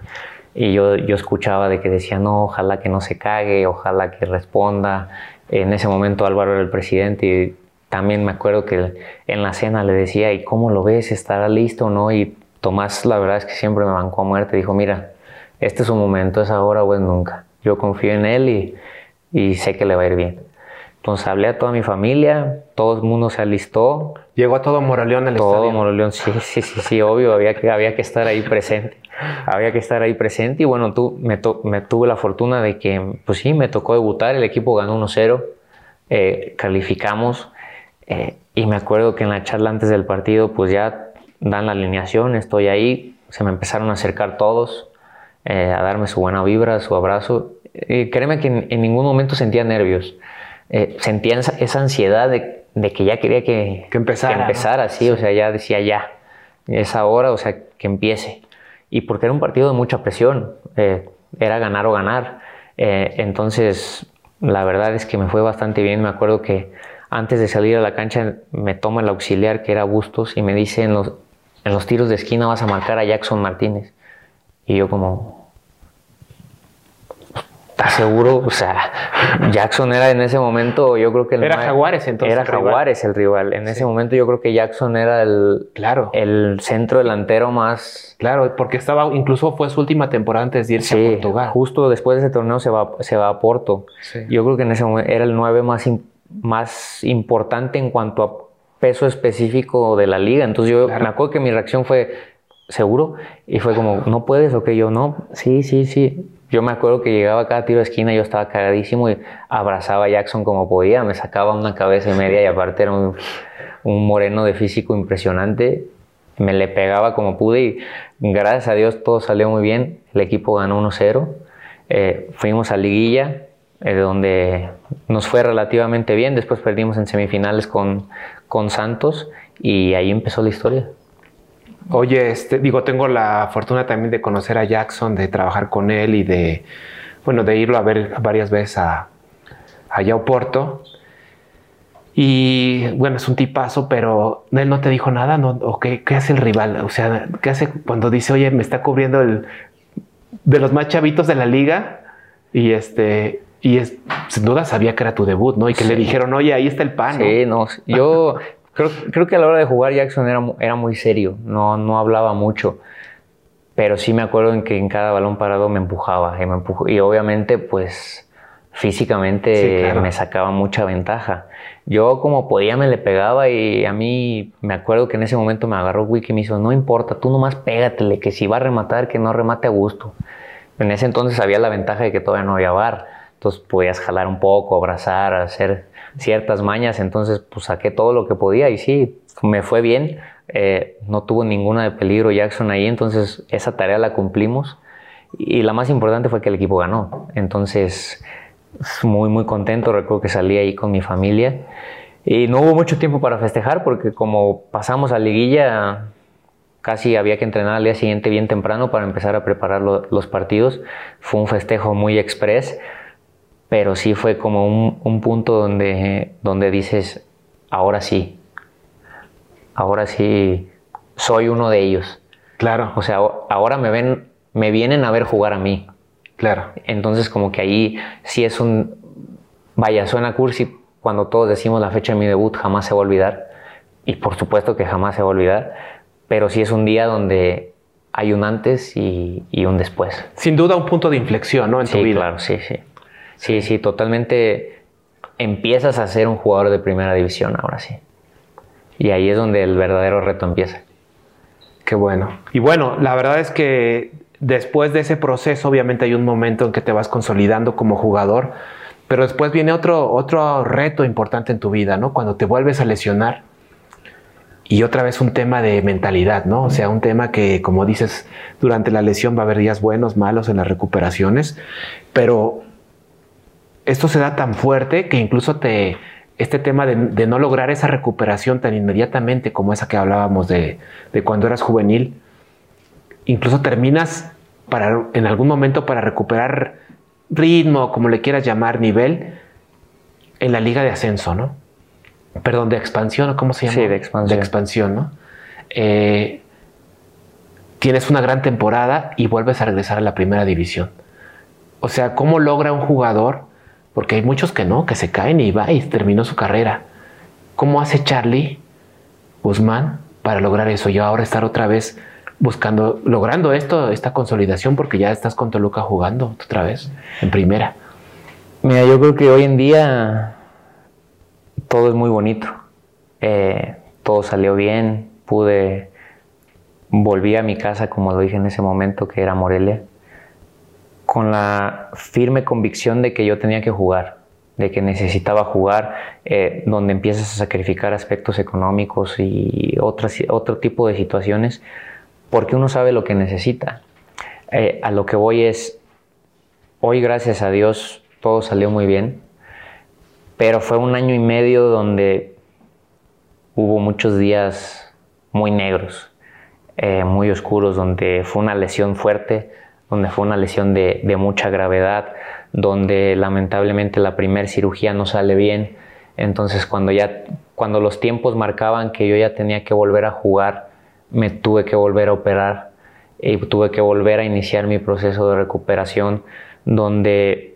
Y yo, yo escuchaba de que decían, no, ojalá que no se cague, ojalá que responda. En ese momento Álvaro era el presidente y también me acuerdo que en la cena le decía, ¿y cómo lo ves? ¿Estará listo o no? Y Tomás, la verdad es que siempre me bancó a muerte. Dijo, mira, este es su momento, es ahora o es nunca. Yo confío en él y, y sé que le va a ir bien. Entonces hablé a toda mi familia, todo el mundo se alistó. Llegó a todo Moroleón el todo estadio. Moroleón, sí, sí, sí, sí, obvio, había que, había que estar ahí presente. Había que estar ahí presente y bueno, tú, me, me tuve la fortuna de que, pues sí, me tocó debutar, el equipo ganó 1-0, eh, calificamos eh, y me acuerdo que en la charla antes del partido, pues ya dan la alineación, estoy ahí, se me empezaron a acercar todos, eh, a darme su buena vibra, su abrazo. créeme que en ningún momento sentía nervios eh, sentía esa, ansiedad de, que ya quería que, que empezara. Que empezara, o sea, ya decía ya, es ahora, o sea, que empiece. Y porque era un partido de mucha presión, eh, era ganar o ganar. Eh, entonces, la verdad es que me fue bastante bien. Me acuerdo que antes de salir a la cancha me toma el auxiliar, que era Bustos, y me dice, en los, en los tiros de esquina vas a marcar a Jackson Martínez. Y yo como, ¿Estás seguro? O sea, Jackson era en ese momento, yo creo que el Era Jaguares entonces. Era el rival. Jaguares el rival. En ese momento yo creo que Jackson era el, Claro. el centro delantero más... Claro, porque estaba, incluso fue su última temporada antes de irse a Portugal. justo después de ese torneo se va, se va a Porto. Sí. Yo creo que en ese momento era el 9 más, más importante en cuanto a peso específico de la liga. Entonces yo Claro. me acuerdo que mi reacción fue, ¿seguro? Y fue como, ¿no puedes o qué? Yo, no, sí, sí, sí. Yo me acuerdo que llegaba cada tiro de esquina, yo estaba cagadísimo y abrazaba a Jackson como podía, me sacaba una cabeza y media y aparte era un, un moreno de físico impresionante. Me le pegaba como pude y gracias a Dios todo salió muy bien. El equipo ganó 1-0. Eh, fuimos a liguilla, eh, donde nos fue relativamente bien. Después perdimos en semifinales con, con Santos y ahí empezó la historia. Oye, este, digo, tengo la fortuna también de conocer a Jackson, de trabajar con él y de, bueno, de irlo a ver varias veces a, a Oporto. Y bueno, es un tipazo, pero él no te dijo nada, ¿no? ¿O qué, qué hace el rival? O sea, ¿qué hace cuando dice, oye, me está cubriendo el de los más chavitos de la liga? Y este, y es, sin duda sabía que era tu debut, ¿no? Y que le Sí. dijeron, oye, ahí está el pan. Sí, no, yo creo, creo que a la hora de jugar Jackson era, era muy serio, no, no hablaba mucho, pero sí me acuerdo en que en cada balón parado me empujaba y, me empujó, y obviamente pues físicamente Sí, claro. me sacaba mucha ventaja. Yo como podía me le pegaba y a mí me acuerdo que en ese momento me agarró Wiki y me hizo, no importa, tú nomás pégatele, que si va a rematar, que no remate a gusto. En ese entonces había la ventaja de que todavía no había bar, entonces podías jalar un poco, abrazar, hacer ciertas mañas, entonces pues saqué todo lo que podía y sí, me fue bien, eh, no tuvo ninguna de peligro Jackson ahí, entonces esa tarea la cumplimos. Y la más importante fue que el equipo ganó, entonces muy muy contento, recuerdo que salí ahí con mi familia. Y no hubo mucho tiempo para festejar porque como pasamos a liguilla casi había que entrenar al día siguiente bien temprano para empezar a preparar lo- los partidos. Fue un festejo muy express, pero sí fue como un, un punto donde, donde dices, ahora sí, ahora sí soy uno de ellos. Claro, O sea, ahora me ven, me vienen a ver jugar a mí. claro. Entonces como que ahí sí es un, vaya, suena cursi cuando todos decimos la fecha de mi debut, jamás se va a olvidar. Y por supuesto que jamás se va a olvidar, pero sí es un día donde hay un antes y, y un después. Sin duda un punto de inflexión, ¿no? En tu Sí, vida. claro, sí, sí. Sí, sí, totalmente empiezas a ser un jugador de primera división ahora sí. Y ahí es donde el verdadero reto empieza. Qué bueno. Y bueno, la verdad es que después de ese proceso, obviamente hay un momento en que te vas consolidando como jugador, pero después viene otro, otro reto importante en tu vida, ¿no? Cuando te vuelves a lesionar. Y otra vez un tema de mentalidad, ¿no? O sea, un tema que, como dices, durante la lesión va a haber días buenos, malos en las recuperaciones, pero esto se da tan fuerte que incluso te, este tema de, de no lograr esa recuperación tan inmediatamente como esa que hablábamos de, de cuando eras juvenil, incluso terminas para, en algún momento para recuperar ritmo, como le quieras llamar, nivel, en la liga de ascenso, ¿no? Perdón, de expansión, ¿o ¿cómo se llama? Sí, de expansión. De expansión, ¿no? Eh, tienes una gran temporada y vuelves a regresar a la primera división. O sea, ¿cómo logra un jugador? Porque hay muchos que no, que se caen y va y terminó su carrera. ¿Cómo hace Charlie Guzmán para lograr eso? Yo ahora estar otra vez buscando, logrando esto, esta consolidación, porque ya estás con Toluca jugando otra vez en primera. Mira, yo creo que hoy en día todo es muy bonito. Eh, todo salió bien. Pude. Volví a mi casa, como lo dije en ese momento, que era Morelia, con la firme convicción de que yo tenía que jugar, de que necesitaba jugar, eh, donde empiezas a sacrificar aspectos económicos y otras, otro tipo de situaciones, porque uno sabe lo que necesita. Eh, a lo que voy es, hoy gracias a Dios todo salió muy bien, pero fue un año y medio donde hubo muchos días muy negros, eh, muy oscuros, donde fue una lesión fuerte, donde fue una lesión de, mucha gravedad, donde lamentablemente la primera cirugía no sale bien. Entonces cuando ya, cuando los tiempos marcaban que yo ya tenía que volver a jugar, me tuve que volver a operar y tuve que volver a iniciar mi proceso de recuperación, donde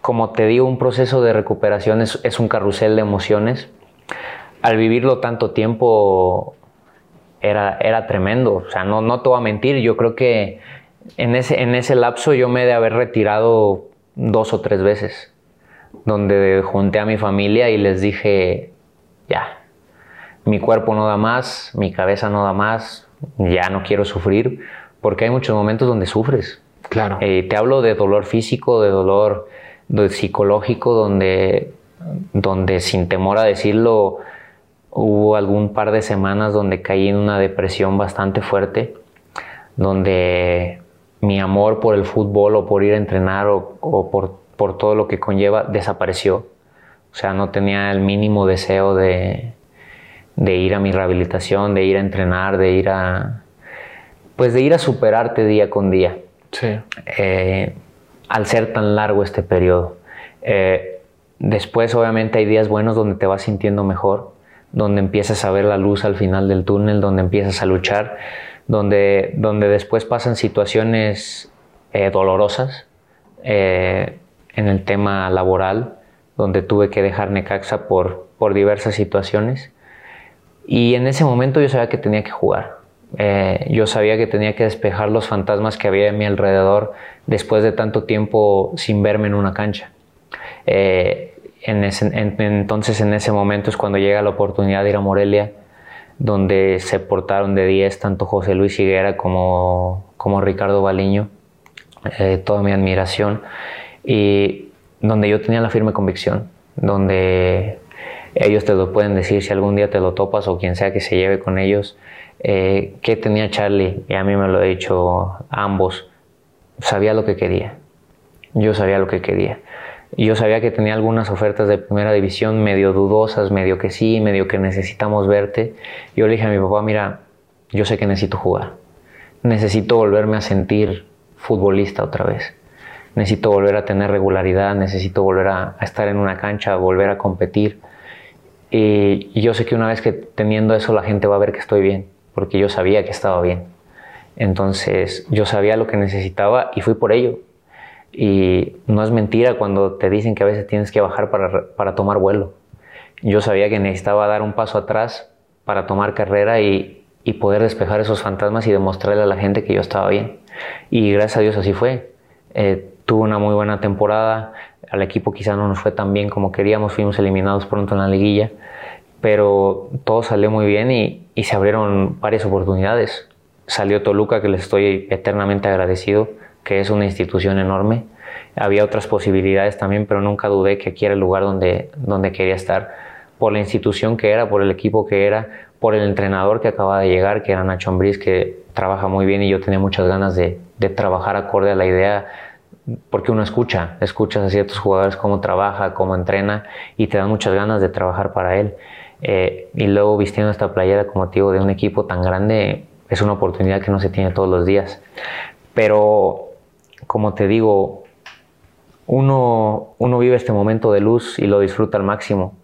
como te digo, un proceso de recuperación es un carrusel de emociones. Al vivirlo tanto tiempo era, era tremendo. O sea, no, no te voy a mentir, yo creo que en ese, en ese lapso yo me he de haber retirado dos o tres veces, donde junté a mi familia y les dije, ya, mi cuerpo no da más, mi cabeza no da más, ya no quiero sufrir, porque hay muchos momentos donde sufres. Claro. Eh, te hablo de dolor físico, de dolor de psicológico, donde, donde sin temor a decirlo, hubo algún par de semanas donde caí en una depresión bastante fuerte, donde mi amor por el fútbol o por ir a entrenar o, o por, por, todo lo que conlleva desapareció. O sea, no tenía el mínimo deseo de, de, ir a mi rehabilitación, de ir a entrenar, de ir a... Pues de ir a superarte día con día. Sí. Eh, al ser tan largo este periodo. Eh, después obviamente hay días buenos donde te vas sintiendo mejor, donde empiezas a ver la luz al final del túnel, donde empiezas a luchar, donde, donde después pasan situaciones eh, dolorosas eh, en el tema laboral, donde tuve que dejar Necaxa por, por diversas situaciones. Y en ese momento yo sabía que tenía que jugar. Eh, yo sabía que tenía que despejar los fantasmas que había a mi alrededor después de tanto tiempo sin verme en una cancha. En ese, en, entonces en ese momento es cuando llega la oportunidad de ir a Morelia, donde se portaron de 10 tanto José Luis Higuera como, Ricardo Baliño, eh, toda mi admiración, y donde yo tenía la firme convicción, donde ellos te lo pueden decir si algún día te lo topas o quien sea que se lleve con ellos, eh, ¿qué tenía Charlie? Y a mí me lo he dicho ambos, sabía lo que quería, yo sabía lo que quería. Yo sabía que tenía algunas ofertas de primera división medio dudosas, medio que sí, medio que necesitamos verte. Yo le dije a mi papá, mira, yo sé que necesito jugar. Necesito volverme a sentir futbolista otra vez. Necesito volver a tener regularidad, necesito volver a, estar en una cancha, volver a competir. Y yo sé que una vez que teniendo eso la gente va a ver que estoy bien, porque yo sabía que estaba bien. Entonces yo sabía lo que necesitaba y fui por ello. Y no es mentira cuando te dicen que a veces tienes que bajar para, para tomar vuelo. Yo sabía que necesitaba dar un paso atrás para tomar carrera y, y, poder despejar esos fantasmas y demostrarle a la gente que yo estaba bien. Y gracias a Dios así fue. Eh, tuve una muy buena temporada. Al equipo quizá no nos fue tan bien como queríamos. Fuimos eliminados pronto en la liguilla. Pero todo salió muy bien y, y se abrieron varias oportunidades. Salió Toluca, que les estoy eternamente agradecido que es una institución enorme. Había otras posibilidades también, pero nunca dudé que aquí era el lugar donde, donde quería estar, por la institución que era, por el equipo que era, por el entrenador que acaba de llegar, que era Nacho Ambriz, que trabaja muy bien y yo tenía muchas ganas de, de trabajar acorde a la idea, porque uno escucha, escuchas a ciertos jugadores cómo trabaja, cómo entrena y te dan muchas ganas de trabajar para él. Eh, y luego vistiendo esta playera como motivo de un equipo tan grande es una oportunidad que no se tiene todos los días. Pero como te digo, uno, uno vive este momento de luz y lo disfruta al máximo.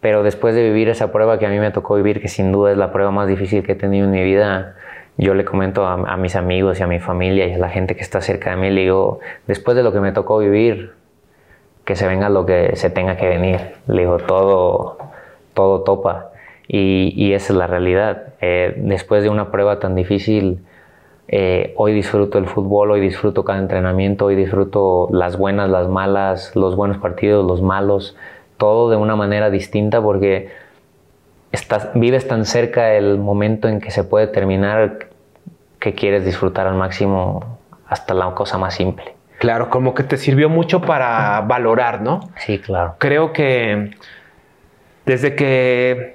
Pero después de vivir esa prueba que a mí me tocó vivir, que sin duda es la prueba más difícil que he tenido en mi vida, yo le comento a, mis amigos y a mi familia y a la gente que está cerca de mí, le digo, después de lo que me tocó vivir, que se venga lo que se tenga que venir. Le digo, todo, todo topa. Y, y esa es la realidad. Eh, después de una prueba tan difícil, eh, hoy disfruto el fútbol, hoy disfruto cada entrenamiento, hoy disfruto las buenas, las malas, los buenos partidos, los malos, todo de una manera distinta porque estás, vives tan cerca el momento en que se puede terminar que quieres disfrutar al máximo hasta la cosa más simple. Claro, como que te sirvió mucho para valorar, ¿no? Sí, claro. Creo que desde que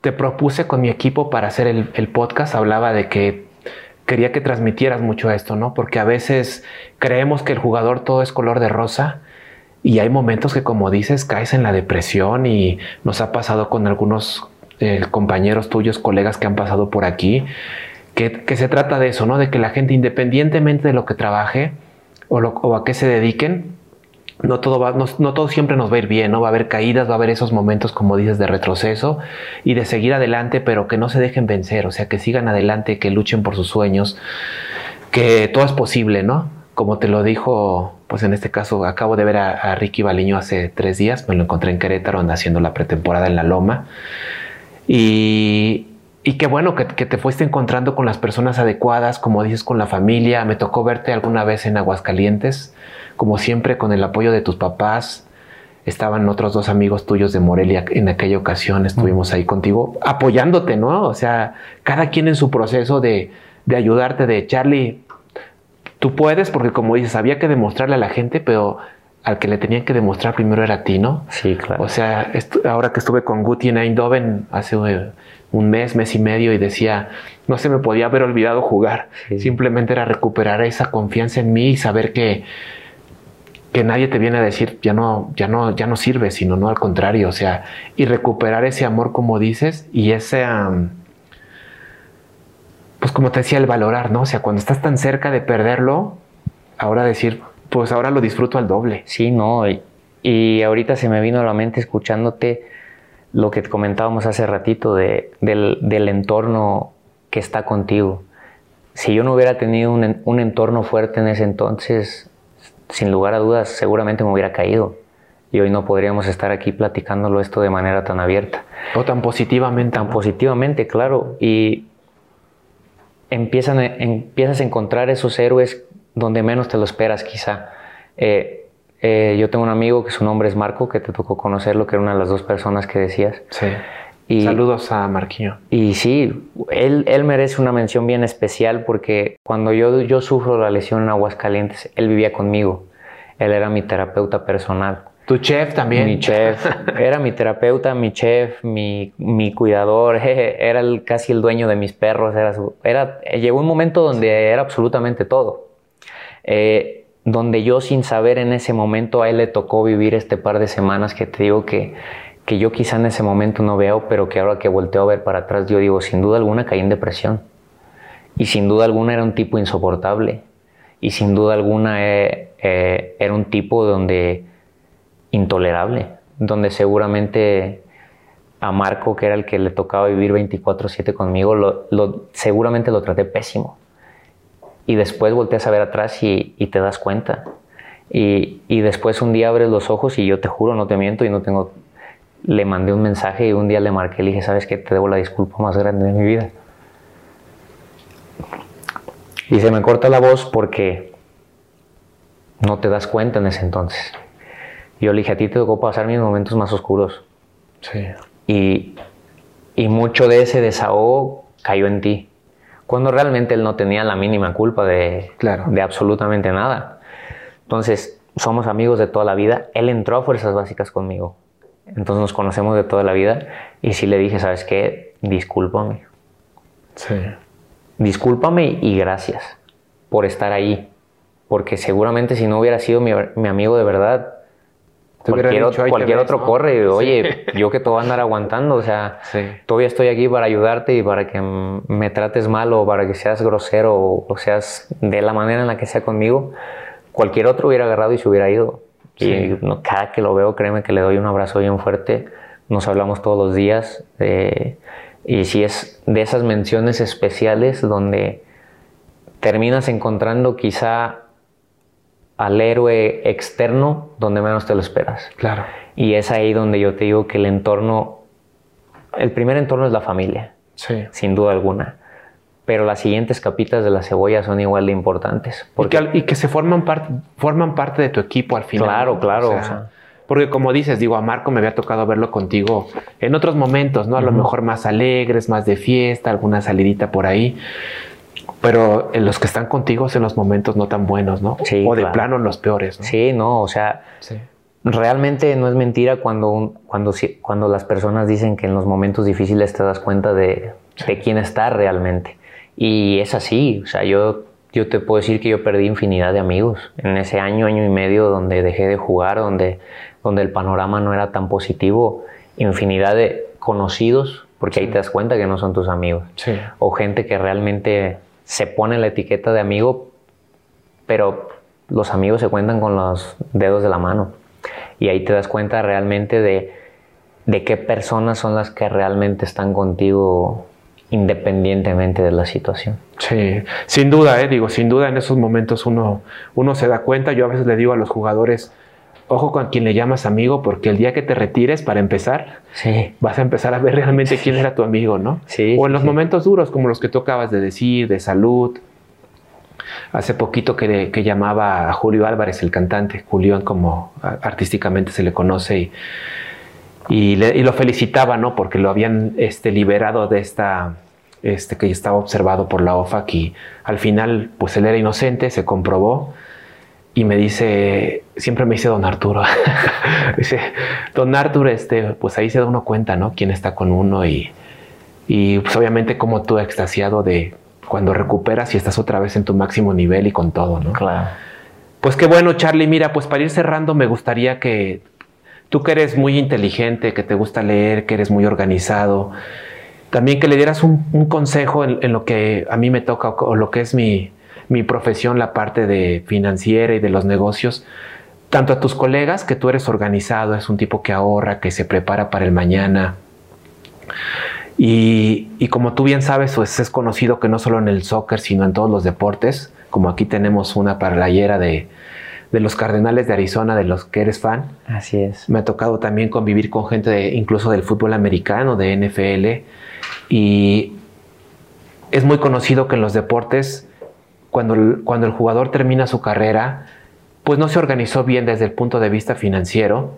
te propuse con mi equipo para hacer el, el podcast, hablaba de que quería que transmitieras mucho esto, ¿no? Porque a veces creemos que el jugador todo es color de rosa y hay momentos que, como dices, caes en la depresión y nos ha pasado con algunos eh, compañeros tuyos, colegas que han pasado por aquí, que, se trata de eso, ¿no? De que la gente, independientemente de lo que trabaje o a qué se dediquen, no todo, va, no, no, todo siempre nos va a ir bien, ¿no? Va a haber caídas, va a haber esos momentos, como dices, de retroceso y de seguir adelante, pero que no se dejen vencer, o sea, que sigan adelante, que luchen por sus sueños, que todo es posible, ¿no? como te lo dijo, pues en este caso acabo de ver a, Ricky Baliño hace tres días, me lo encontré en Querétaro haciendo la pretemporada en la Loma. Y, y qué bueno que, que, te fuiste encontrando con las personas adecuadas, como dices, con la familia. Me tocó verte alguna vez en Aguascalientes, como siempre, con el apoyo de tus papás. Estaban otros dos amigos tuyos de Morelia en aquella ocasión, estuvimos ahí contigo apoyándote, ¿no? O sea, cada quien en su proceso de, de ayudarte, de Charlie, tú puedes, porque como dices, había que demostrarle a la gente, pero al que le tenían que demostrar primero era a ti, ¿no? Sí, claro. O sea, ahora que estuve con Guti en Eindhoven hace un mes, mes y medio, y decía, no se me podía haber olvidado jugar. Simplemente era recuperar esa confianza en mí y saber que, que nadie te viene a decir, ya no, ya no, ya no sirve, sino no al contrario. O sea, y recuperar ese amor, como dices, y ese pues como te decía, el valorar, ¿no? O sea, cuando estás tan cerca de perderlo, ahora decir, pues ahora lo disfruto al doble. Sí, no, y, ahorita se me vino a la mente escuchándote lo que comentábamos hace ratito de, del, entorno que está contigo. Si yo no hubiera tenido un, un entorno fuerte en ese entonces, sin lugar a dudas, seguramente me hubiera caído y hoy no podríamos estar aquí platicándolo esto de manera tan abierta. O tan positivamente. Tan positivamente, claro. Y empiezan, empiezas a encontrar esos héroes donde menos te lo esperas quizá. Eh, eh, yo tengo un amigo que su nombre es Marco, que te tocó conocerlo, que era una de las dos personas que decías. Sí. Y, Saludos a Marquillo. Y sí, él, él, merece una mención bien especial porque cuando yo, yo sufro la lesión en Aguascalientes, él vivía conmigo. Él era mi terapeuta personal. Tu chef también. Mi chef. Era mi terapeuta, mi chef, mi, mi cuidador. Era el, casi el dueño de mis perros. Era, era llegó un momento donde era absolutamente todo. Eh, donde yo sin saber en ese momento a él le tocó vivir este par de semanas que te digo que, que yo quizá en ese momento no veo, pero que ahora que volteo a ver para atrás, yo digo, sin duda alguna caí en depresión. Y sin duda alguna era un tipo insoportable. Y sin duda alguna eh, eh, era un tipo donde intolerable, donde seguramente a Marco, que era el que le tocaba vivir 24/7 conmigo, seguramente lo traté pésimo. Y después volteas a ver atrás y, te das cuenta. Y, y, después un día abres los ojos y yo te juro, no te miento y no tengo... Le mandé un mensaje y un día le marqué, le dije, ¿sabes qué? Te debo la disculpa más grande de mi vida. Y se me corta la voz porque no te das cuenta en ese entonces. Yo le dije, a ti te tocó pasar mis momentos más oscuros. Sí. Y, y mucho de ese desahogo cayó en ti. Cuando realmente él no tenía la mínima culpa de, claro. de absolutamente nada. Entonces, somos amigos de toda la vida. Él entró a Fuerzas Básicas conmigo. Entonces nos conocemos de toda la vida. Y sí le dije, ¿sabes qué? Discúlpame. Sí. Discúlpame y gracias por estar ahí. Porque seguramente si no hubiera sido mi, mi amigo de verdad, cualquier, otro, corre, oye, yo que te voy a andar aguantando, o sea, todavía estoy aquí para ayudarte y para que me trates mal o para que seas grosero o, seas de la manera en la que sea conmigo, cualquier otro hubiera agarrado y se hubiera ido. Y cada que lo veo, créeme que le doy un abrazo bien fuerte, nos hablamos todos los días eh, y si es de esas menciones especiales donde terminas encontrando quizá al héroe externo donde menos te lo esperas. Claro. Y es ahí donde yo te digo que el entorno, el primer entorno es la familia, sí. sin duda alguna. Pero las siguientes capitas de la cebolla son igual de importantes. Porque... Y, que, se forman parte, forman parte de tu equipo al final. Claro, claro. porque como dices, digo, a Marco me había tocado verlo contigo en otros momentos, ¿no? A lo mejor más alegres, más de fiesta, alguna salidita por ahí pero en los que están contigo en los momentos no tan buenos, ¿no? Sí, o de plano en los peores. ¿no? Sí, no, o sea, realmente no es mentira cuando, cuando, cuando las personas dicen que en los momentos difíciles te das cuenta de, de quién está realmente. Y es así, o sea, yo, yo te puedo decir que yo perdí infinidad de amigos en ese año, año y medio donde dejé de jugar, donde, donde el panorama no era tan positivo, infinidad de conocidos, porque ahí te das cuenta que no son tus amigos, o gente que realmente se pone la etiqueta de amigo, pero los amigos se cuentan con los dedos de la mano. Y ahí te das cuenta realmente de, de qué personas son las que realmente están contigo independientemente de la situación. Sí, sin duda, ¿eh? digo, sin duda en esos momentos uno, uno se da cuenta. Yo a veces le digo a los jugadores, ojo con quien le llamas amigo, porque el día que te retires, para empezar, Sí. vas a empezar a ver realmente quién era tu amigo, ¿no? Sí, o en los sí. momentos duros, como los que tú acabas de decir, de salud. Hace poquito que, que llamaba a Julio Álvarez, el cantante, Julián, como artísticamente se le conoce, y, y, le- y lo felicitaba, ¿no? Porque lo habían este, liberado de esta, este, que estaba observado por la OFAC y al final, pues él era inocente, se comprobó y me dice, siempre me dice don Arturo, dice, don Arturo, este, pues ahí se da uno cuenta, ¿no? Quién está con uno y, y pues obviamente como tú extasiado de cuando recuperas y estás otra vez en tu máximo nivel y con todo, ¿no? Claro. Pues qué bueno, Charlie. Mira, pues para ir cerrando, me gustaría que tú que eres muy inteligente, que te gusta leer, que eres muy organizado, también que le dieras un, un consejo en, en lo que a mí me toca o, o lo que es mi, mi profesión, la parte de financiera y de los negocios, tanto a tus colegas, que tú eres organizado, es un tipo que ahorra, que se prepara para el mañana. Y, y como tú bien sabes, pues es conocido que no solo en el soccer, sino en todos los deportes, como aquí tenemos una parlayera de, de los Cardenales de Arizona, de los que eres fan. Así es. Me ha tocado también convivir con gente de, incluso del fútbol americano, de NFL, y es muy conocido que en los deportes, cuando el, cuando el jugador termina su carrera, pues no se organizó bien desde el punto de vista financiero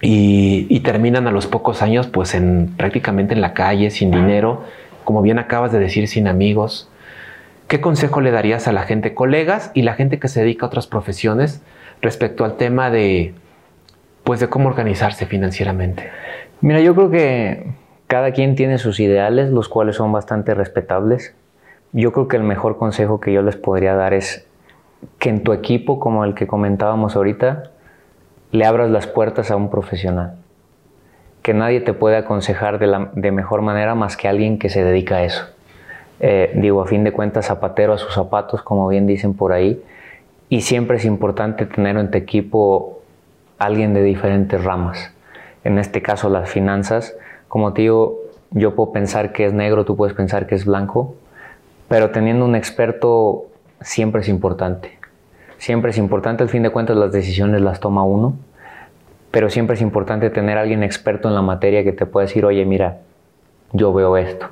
y, y terminan a los pocos años pues en prácticamente en la calle, sin dinero, como bien acabas de decir, sin amigos. ¿Qué consejo le darías a la gente, colegas y la gente que se dedica a otras profesiones respecto al tema de pues de cómo organizarse financieramente? Mira, yo creo que cada quien tiene sus ideales, los cuales son bastante respetables. Yo creo que el mejor consejo que yo les podría dar es que en tu equipo, como el que comentábamos ahorita, le abras las puertas a un profesional. Que nadie te puede aconsejar de, la, de mejor manera más que alguien que se dedica a eso. Eh, digo, a fin de cuentas, zapatero a sus zapatos, como bien dicen por ahí. Y siempre es importante tener en tu equipo alguien de diferentes ramas. En este caso, las finanzas. Como te digo, yo puedo pensar que es negro, tú puedes pensar que es blanco, pero teniendo un experto siempre es importante. Siempre es importante, al fin de cuentas las decisiones las toma uno, pero siempre es importante tener a alguien experto en la materia que te pueda decir, oye, mira, yo veo esto,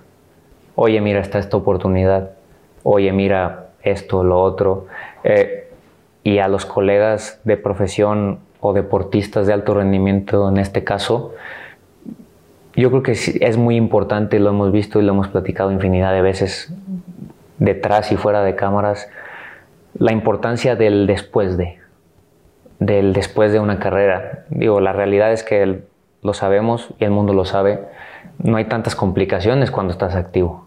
oye, mira, está esta oportunidad, oye, mira, esto, lo otro. Eh, y a los colegas de profesión o deportistas de alto rendimiento en este caso, yo creo que es muy importante, lo hemos visto y lo hemos platicado infinidad de veces detrás y fuera de cámaras, la importancia del después de, del después de una carrera. Digo, la realidad es que el, lo sabemos y el mundo lo sabe, no hay tantas complicaciones cuando estás activo.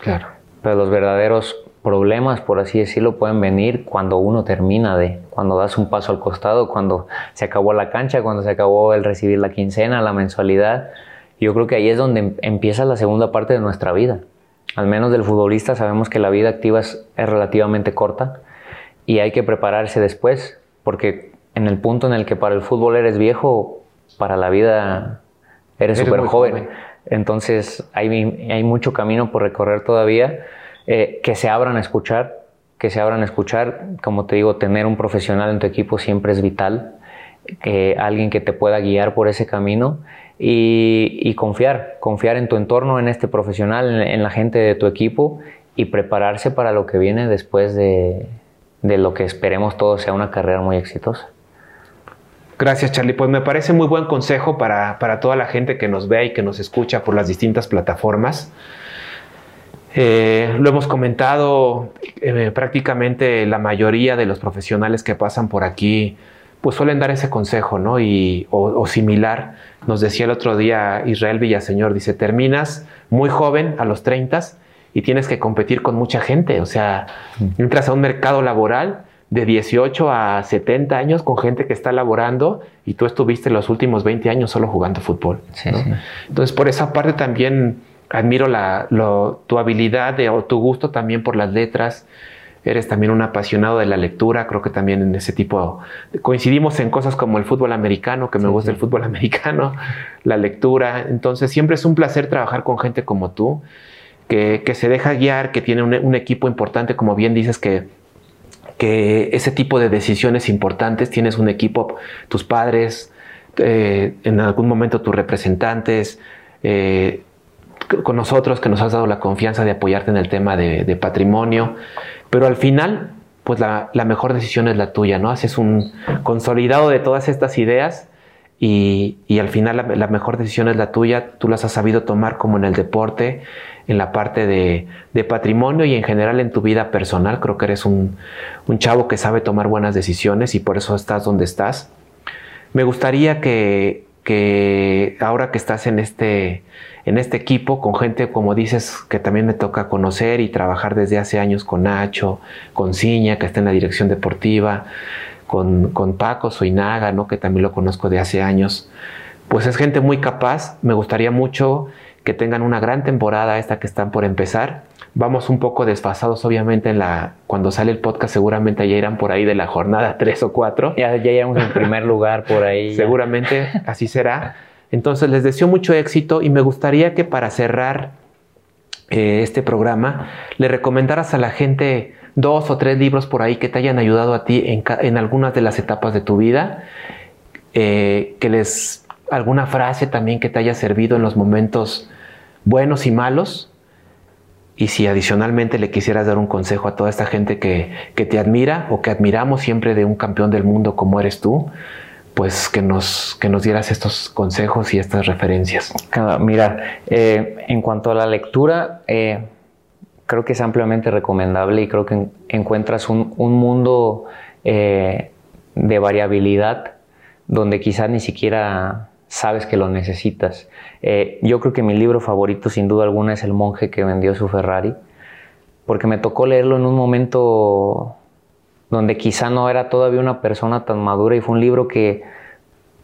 Claro. Pero los verdaderos problemas, por así decirlo, pueden venir cuando uno termina de, cuando das un paso al costado, cuando se acabó la cancha, cuando se acabó el recibir la quincena, la mensualidad. Yo creo que ahí es donde empieza la segunda parte de nuestra vida. Al menos del futbolista sabemos que la vida activa es, es relativamente corta y hay que prepararse después, porque en el punto en el que para el fútbol eres viejo, para la vida eres súper joven. joven. Entonces hay, hay, mucho camino por recorrer todavía. Eh, que se abran a escuchar, que se abran a escuchar. Como te digo, tener un profesional en tu equipo siempre es vital. Que alguien que te pueda guiar por ese camino y, confiar, confiar en tu entorno, en este profesional, en, la gente de tu equipo y prepararse para lo que viene después de, de lo que esperemos todos sea una carrera muy exitosa. Gracias, Charlie. Pues me parece muy buen consejo para, para, toda la gente que nos vea y que nos escucha por las distintas plataformas. Eh, lo hemos comentado, eh, prácticamente la mayoría de los profesionales que pasan por aquí pues suelen dar ese consejo, ¿no? Y, o, o, similar, nos decía el otro día Israel Villaseñor, dice, terminas muy joven, a los 30, y tienes que competir con mucha gente, o sea, entras a un mercado laboral de 18 a 70 años con gente que está laborando y tú estuviste los últimos 20 años solo jugando fútbol. Sí, ¿no? sí. Entonces, por esa parte también admiro la, lo, tu habilidad de, o tu gusto también por las letras. Eres también un apasionado de la lectura, creo que también en ese tipo coincidimos en cosas como el fútbol americano, que me sí, gusta sí. el fútbol americano, la lectura. Entonces, siempre es un placer trabajar con gente como tú. que, se deja guiar, que tiene un, equipo importante, como bien dices, que, que ese tipo de decisiones importantes, tienes un equipo, tus padres, eh, en algún momento tus representantes, eh, con nosotros que nos has dado la confianza de apoyarte en el tema de, patrimonio, pero al final, pues la, mejor decisión es la tuya, ¿no? Haces un consolidado de todas estas ideas y, al final la, mejor decisión es la tuya, tú las has sabido tomar como en el deporte, en la parte de, patrimonio y en general en tu vida personal. Creo que eres un, chavo que sabe tomar buenas decisiones y por eso estás donde estás. Me gustaría que, ahora que estás en este, en este equipo, con gente, como dices, que también me toca conocer y trabajar desde hace años con Nacho, con Ciña, que está en la dirección deportiva, con, con Paco Soinaga, ¿no? que también lo conozco de hace años. Pues es gente muy capaz. Me gustaría mucho que tengan una gran temporada esta que están por empezar. Vamos un poco desfasados, obviamente, en la, cuando sale el podcast seguramente ya irán por ahí de la jornada 3 o 4. Ya, ya iremos en primer lugar por ahí. seguramente así será. Entonces les deseo mucho éxito y me gustaría que para cerrar eh, este programa le recomendaras a la gente dos o tres libros por ahí que te hayan ayudado a ti en, algunas de las etapas de tu vida, eh, que les alguna frase también que te haya servido en los momentos buenos y malos. Y si adicionalmente le quisieras dar un consejo a toda esta gente que, te admira o que admiramos siempre de un campeón del mundo como eres tú, pues que nos, que nos dieras estos consejos y estas referencias. Mira, eh, en cuanto a la lectura, eh, creo que es ampliamente recomendable y creo que encuentras un, mundo eh, de variabilidad donde quizás ni siquiera sabes que lo necesitas. Yo creo que mi libro favorito sin duda alguna es El monje que vendió su Ferrari, porque me tocó leerlo en un momento donde quizá no era todavía una persona tan madura y fue un libro que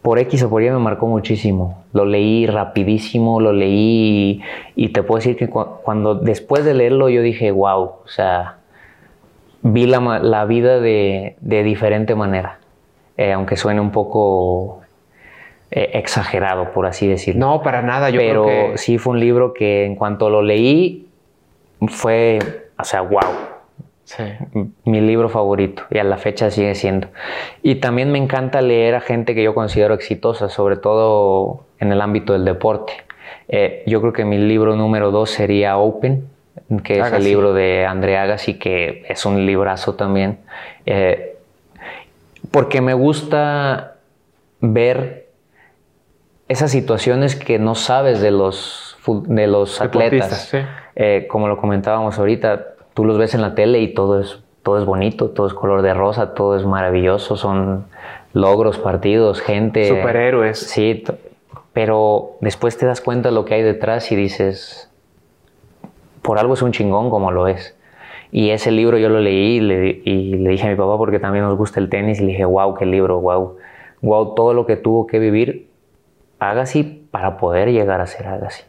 por X o por Y me marcó muchísimo. Lo leí rapidísimo, lo leí y, te puedo decir que cuando después de leerlo yo dije, wow, o sea, vi la, vida de, diferente manera, eh, aunque suene un poco eh, exagerado, por así decirlo. No, para nada. Yo Pero creo que... sí fue un libro que en cuanto lo leí fue, o sea, wow. Sí. Mi libro favorito y a la fecha sigue siendo. Y también me encanta leer a gente que yo considero exitosa, sobre todo en el ámbito del deporte. Eh, yo creo que mi libro número dos sería Open, que es el libro de André Agassi, que es un librazo también. Eh, porque me gusta ver esas situaciones que no sabes de los, de los atletas. Eh, como lo comentábamos ahorita, tú los ves en la tele y todo es, todo es bonito, todo es color de rosa, todo es maravilloso, son logros, partidos, gente. Superhéroes. Sí, pero después te das cuenta de lo que hay detrás y dices, por algo es un chingón como lo es. Y ese libro yo lo leí y le, y le dije a mi papá porque también nos gusta el tenis y le dije, wow, qué libro, wow, wow, todo lo que tuvo que vivir Agassi para poder llegar a ser Agassi.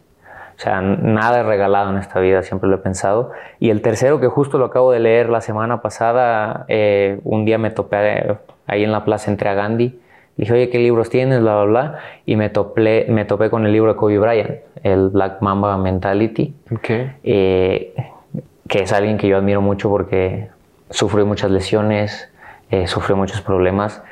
O sea, nada es regalado en esta vida, siempre lo he pensado. Y el tercero, que justo lo acabo de leer la semana pasada, eh, un día me topé ahí en la plaza entre a Gandhi. Le dije, oye, ¿qué libros tienes? Bla, bla, bla. Y me topé, me topé con el libro de Kobe Bryant, el Black Mamba Mentality. Eh, que es alguien que yo admiro mucho porque sufrió muchas lesiones, eh, sufrió muchos problemas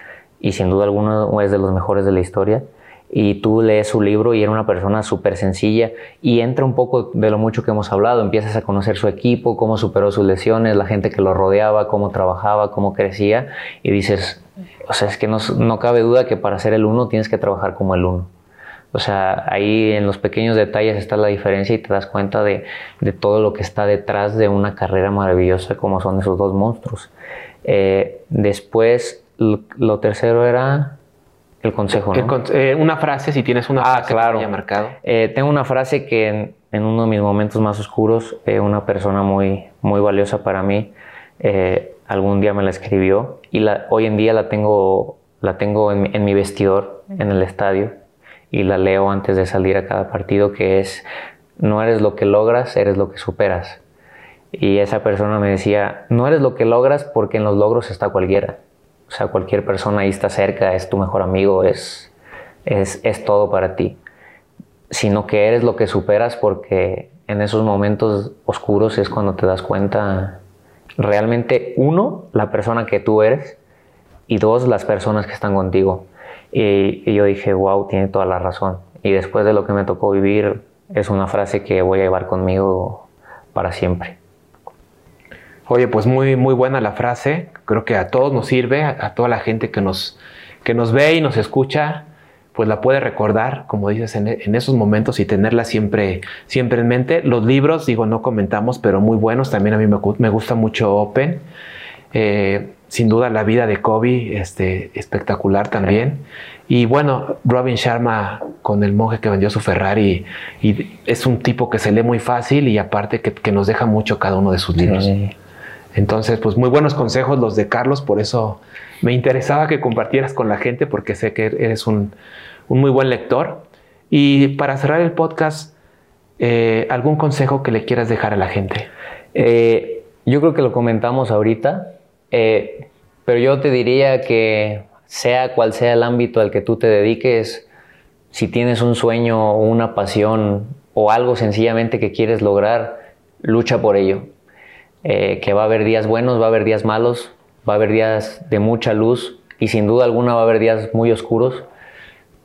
y sin duda alguna es de los mejores de la historia y tú lees su libro y era una persona súper sencilla y entra un poco de lo mucho que hemos hablado, empiezas a conocer su equipo, cómo superó sus lesiones, la gente que lo rodeaba, cómo trabajaba, cómo crecía y dices, o sea, es que no, no cabe duda que para ser el uno tienes que trabajar como el uno. O sea, ahí en los pequeños detalles está la diferencia y te das cuenta de, de todo lo que está detrás de una carrera maravillosa como son esos dos monstruos. Eh, después, lo tercero era el consejo, eh, una frase, si tienes una ah, frase claro. que haya marcado. Eh, tengo una frase que en, uno de mis momentos más oscuros, eh, una persona muy, muy valiosa para mí, algún día me la escribió y la, hoy en día la tengo, la tengo en, en mi vestidor, en el estadio, y la leo antes de salir a cada partido, que es, no eres lo que logras, eres lo que superas. Y esa persona me decía, no eres lo que logras porque en los logros está cualquiera o sea, cualquier persona ahí está cerca, es tu mejor amigo, es, es, es todo para ti. Sino que eres lo que superas porque en esos momentos oscuros es cuando te das cuenta realmente, uno, la persona que tú eres y dos, las personas que están contigo. Y, yo dije, wow, tiene toda la razón. Y después de lo que me tocó vivir, es una frase que voy a llevar conmigo para siempre. Oye, pues muy, muy buena la frase. Creo que a todos nos sirve, a, toda la gente que nos, que nos ve y nos escucha, pues la puede recordar, como dices, en, esos momentos y tenerla siempre, siempre en mente. Los libros, digo, no comentamos, pero muy buenos. También a mí me, gusta mucho Open. Eh, sin duda la vida de Kobe, este, espectacular también. Y bueno, Robin Sharma con el monje que vendió su Ferrari, y es un tipo que se lee muy fácil y aparte que, nos deja mucho cada uno de sus libros. Entonces, pues muy buenos consejos los de Carlos, por eso me interesaba que compartieras con la gente porque sé que eres un, muy buen lector. Y para cerrar el podcast, eh, ¿algún consejo que le quieras dejar a la gente? Eh, yo creo que lo comentamos ahorita, eh, pero yo te diría que sea cual sea el ámbito al que tú te dediques, si tienes un sueño o una pasión o algo sencillamente que quieres lograr, lucha por ello. Eh, que va a haber días buenos, va a haber días malos, va a haber días de mucha luz y sin duda alguna va a haber días muy oscuros,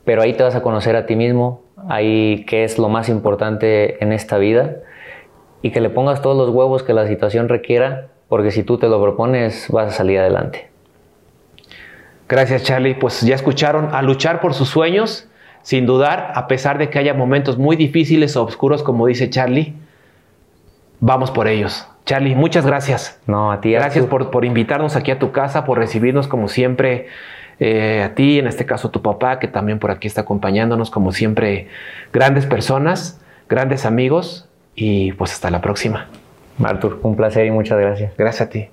pero ahí te vas a conocer a ti mismo, ahí qué es lo más importante en esta vida y que le pongas todos los huevos que la situación requiera porque si tú te lo propones vas a salir adelante. Gracias Charlie, pues ya escucharon, a luchar por sus sueños, sin dudar, a pesar de que haya momentos muy difíciles o oscuros, como dice Charlie, vamos por ellos. Charlie, muchas gracias. No, a ti. Gracias por, por, invitarnos aquí a tu casa, por recibirnos como siempre. Eh, a ti, en este caso a tu papá, que también por aquí está acompañándonos, como siempre, grandes personas, grandes amigos, y pues hasta la próxima. Artur, un placer y muchas gracias. Gracias a ti.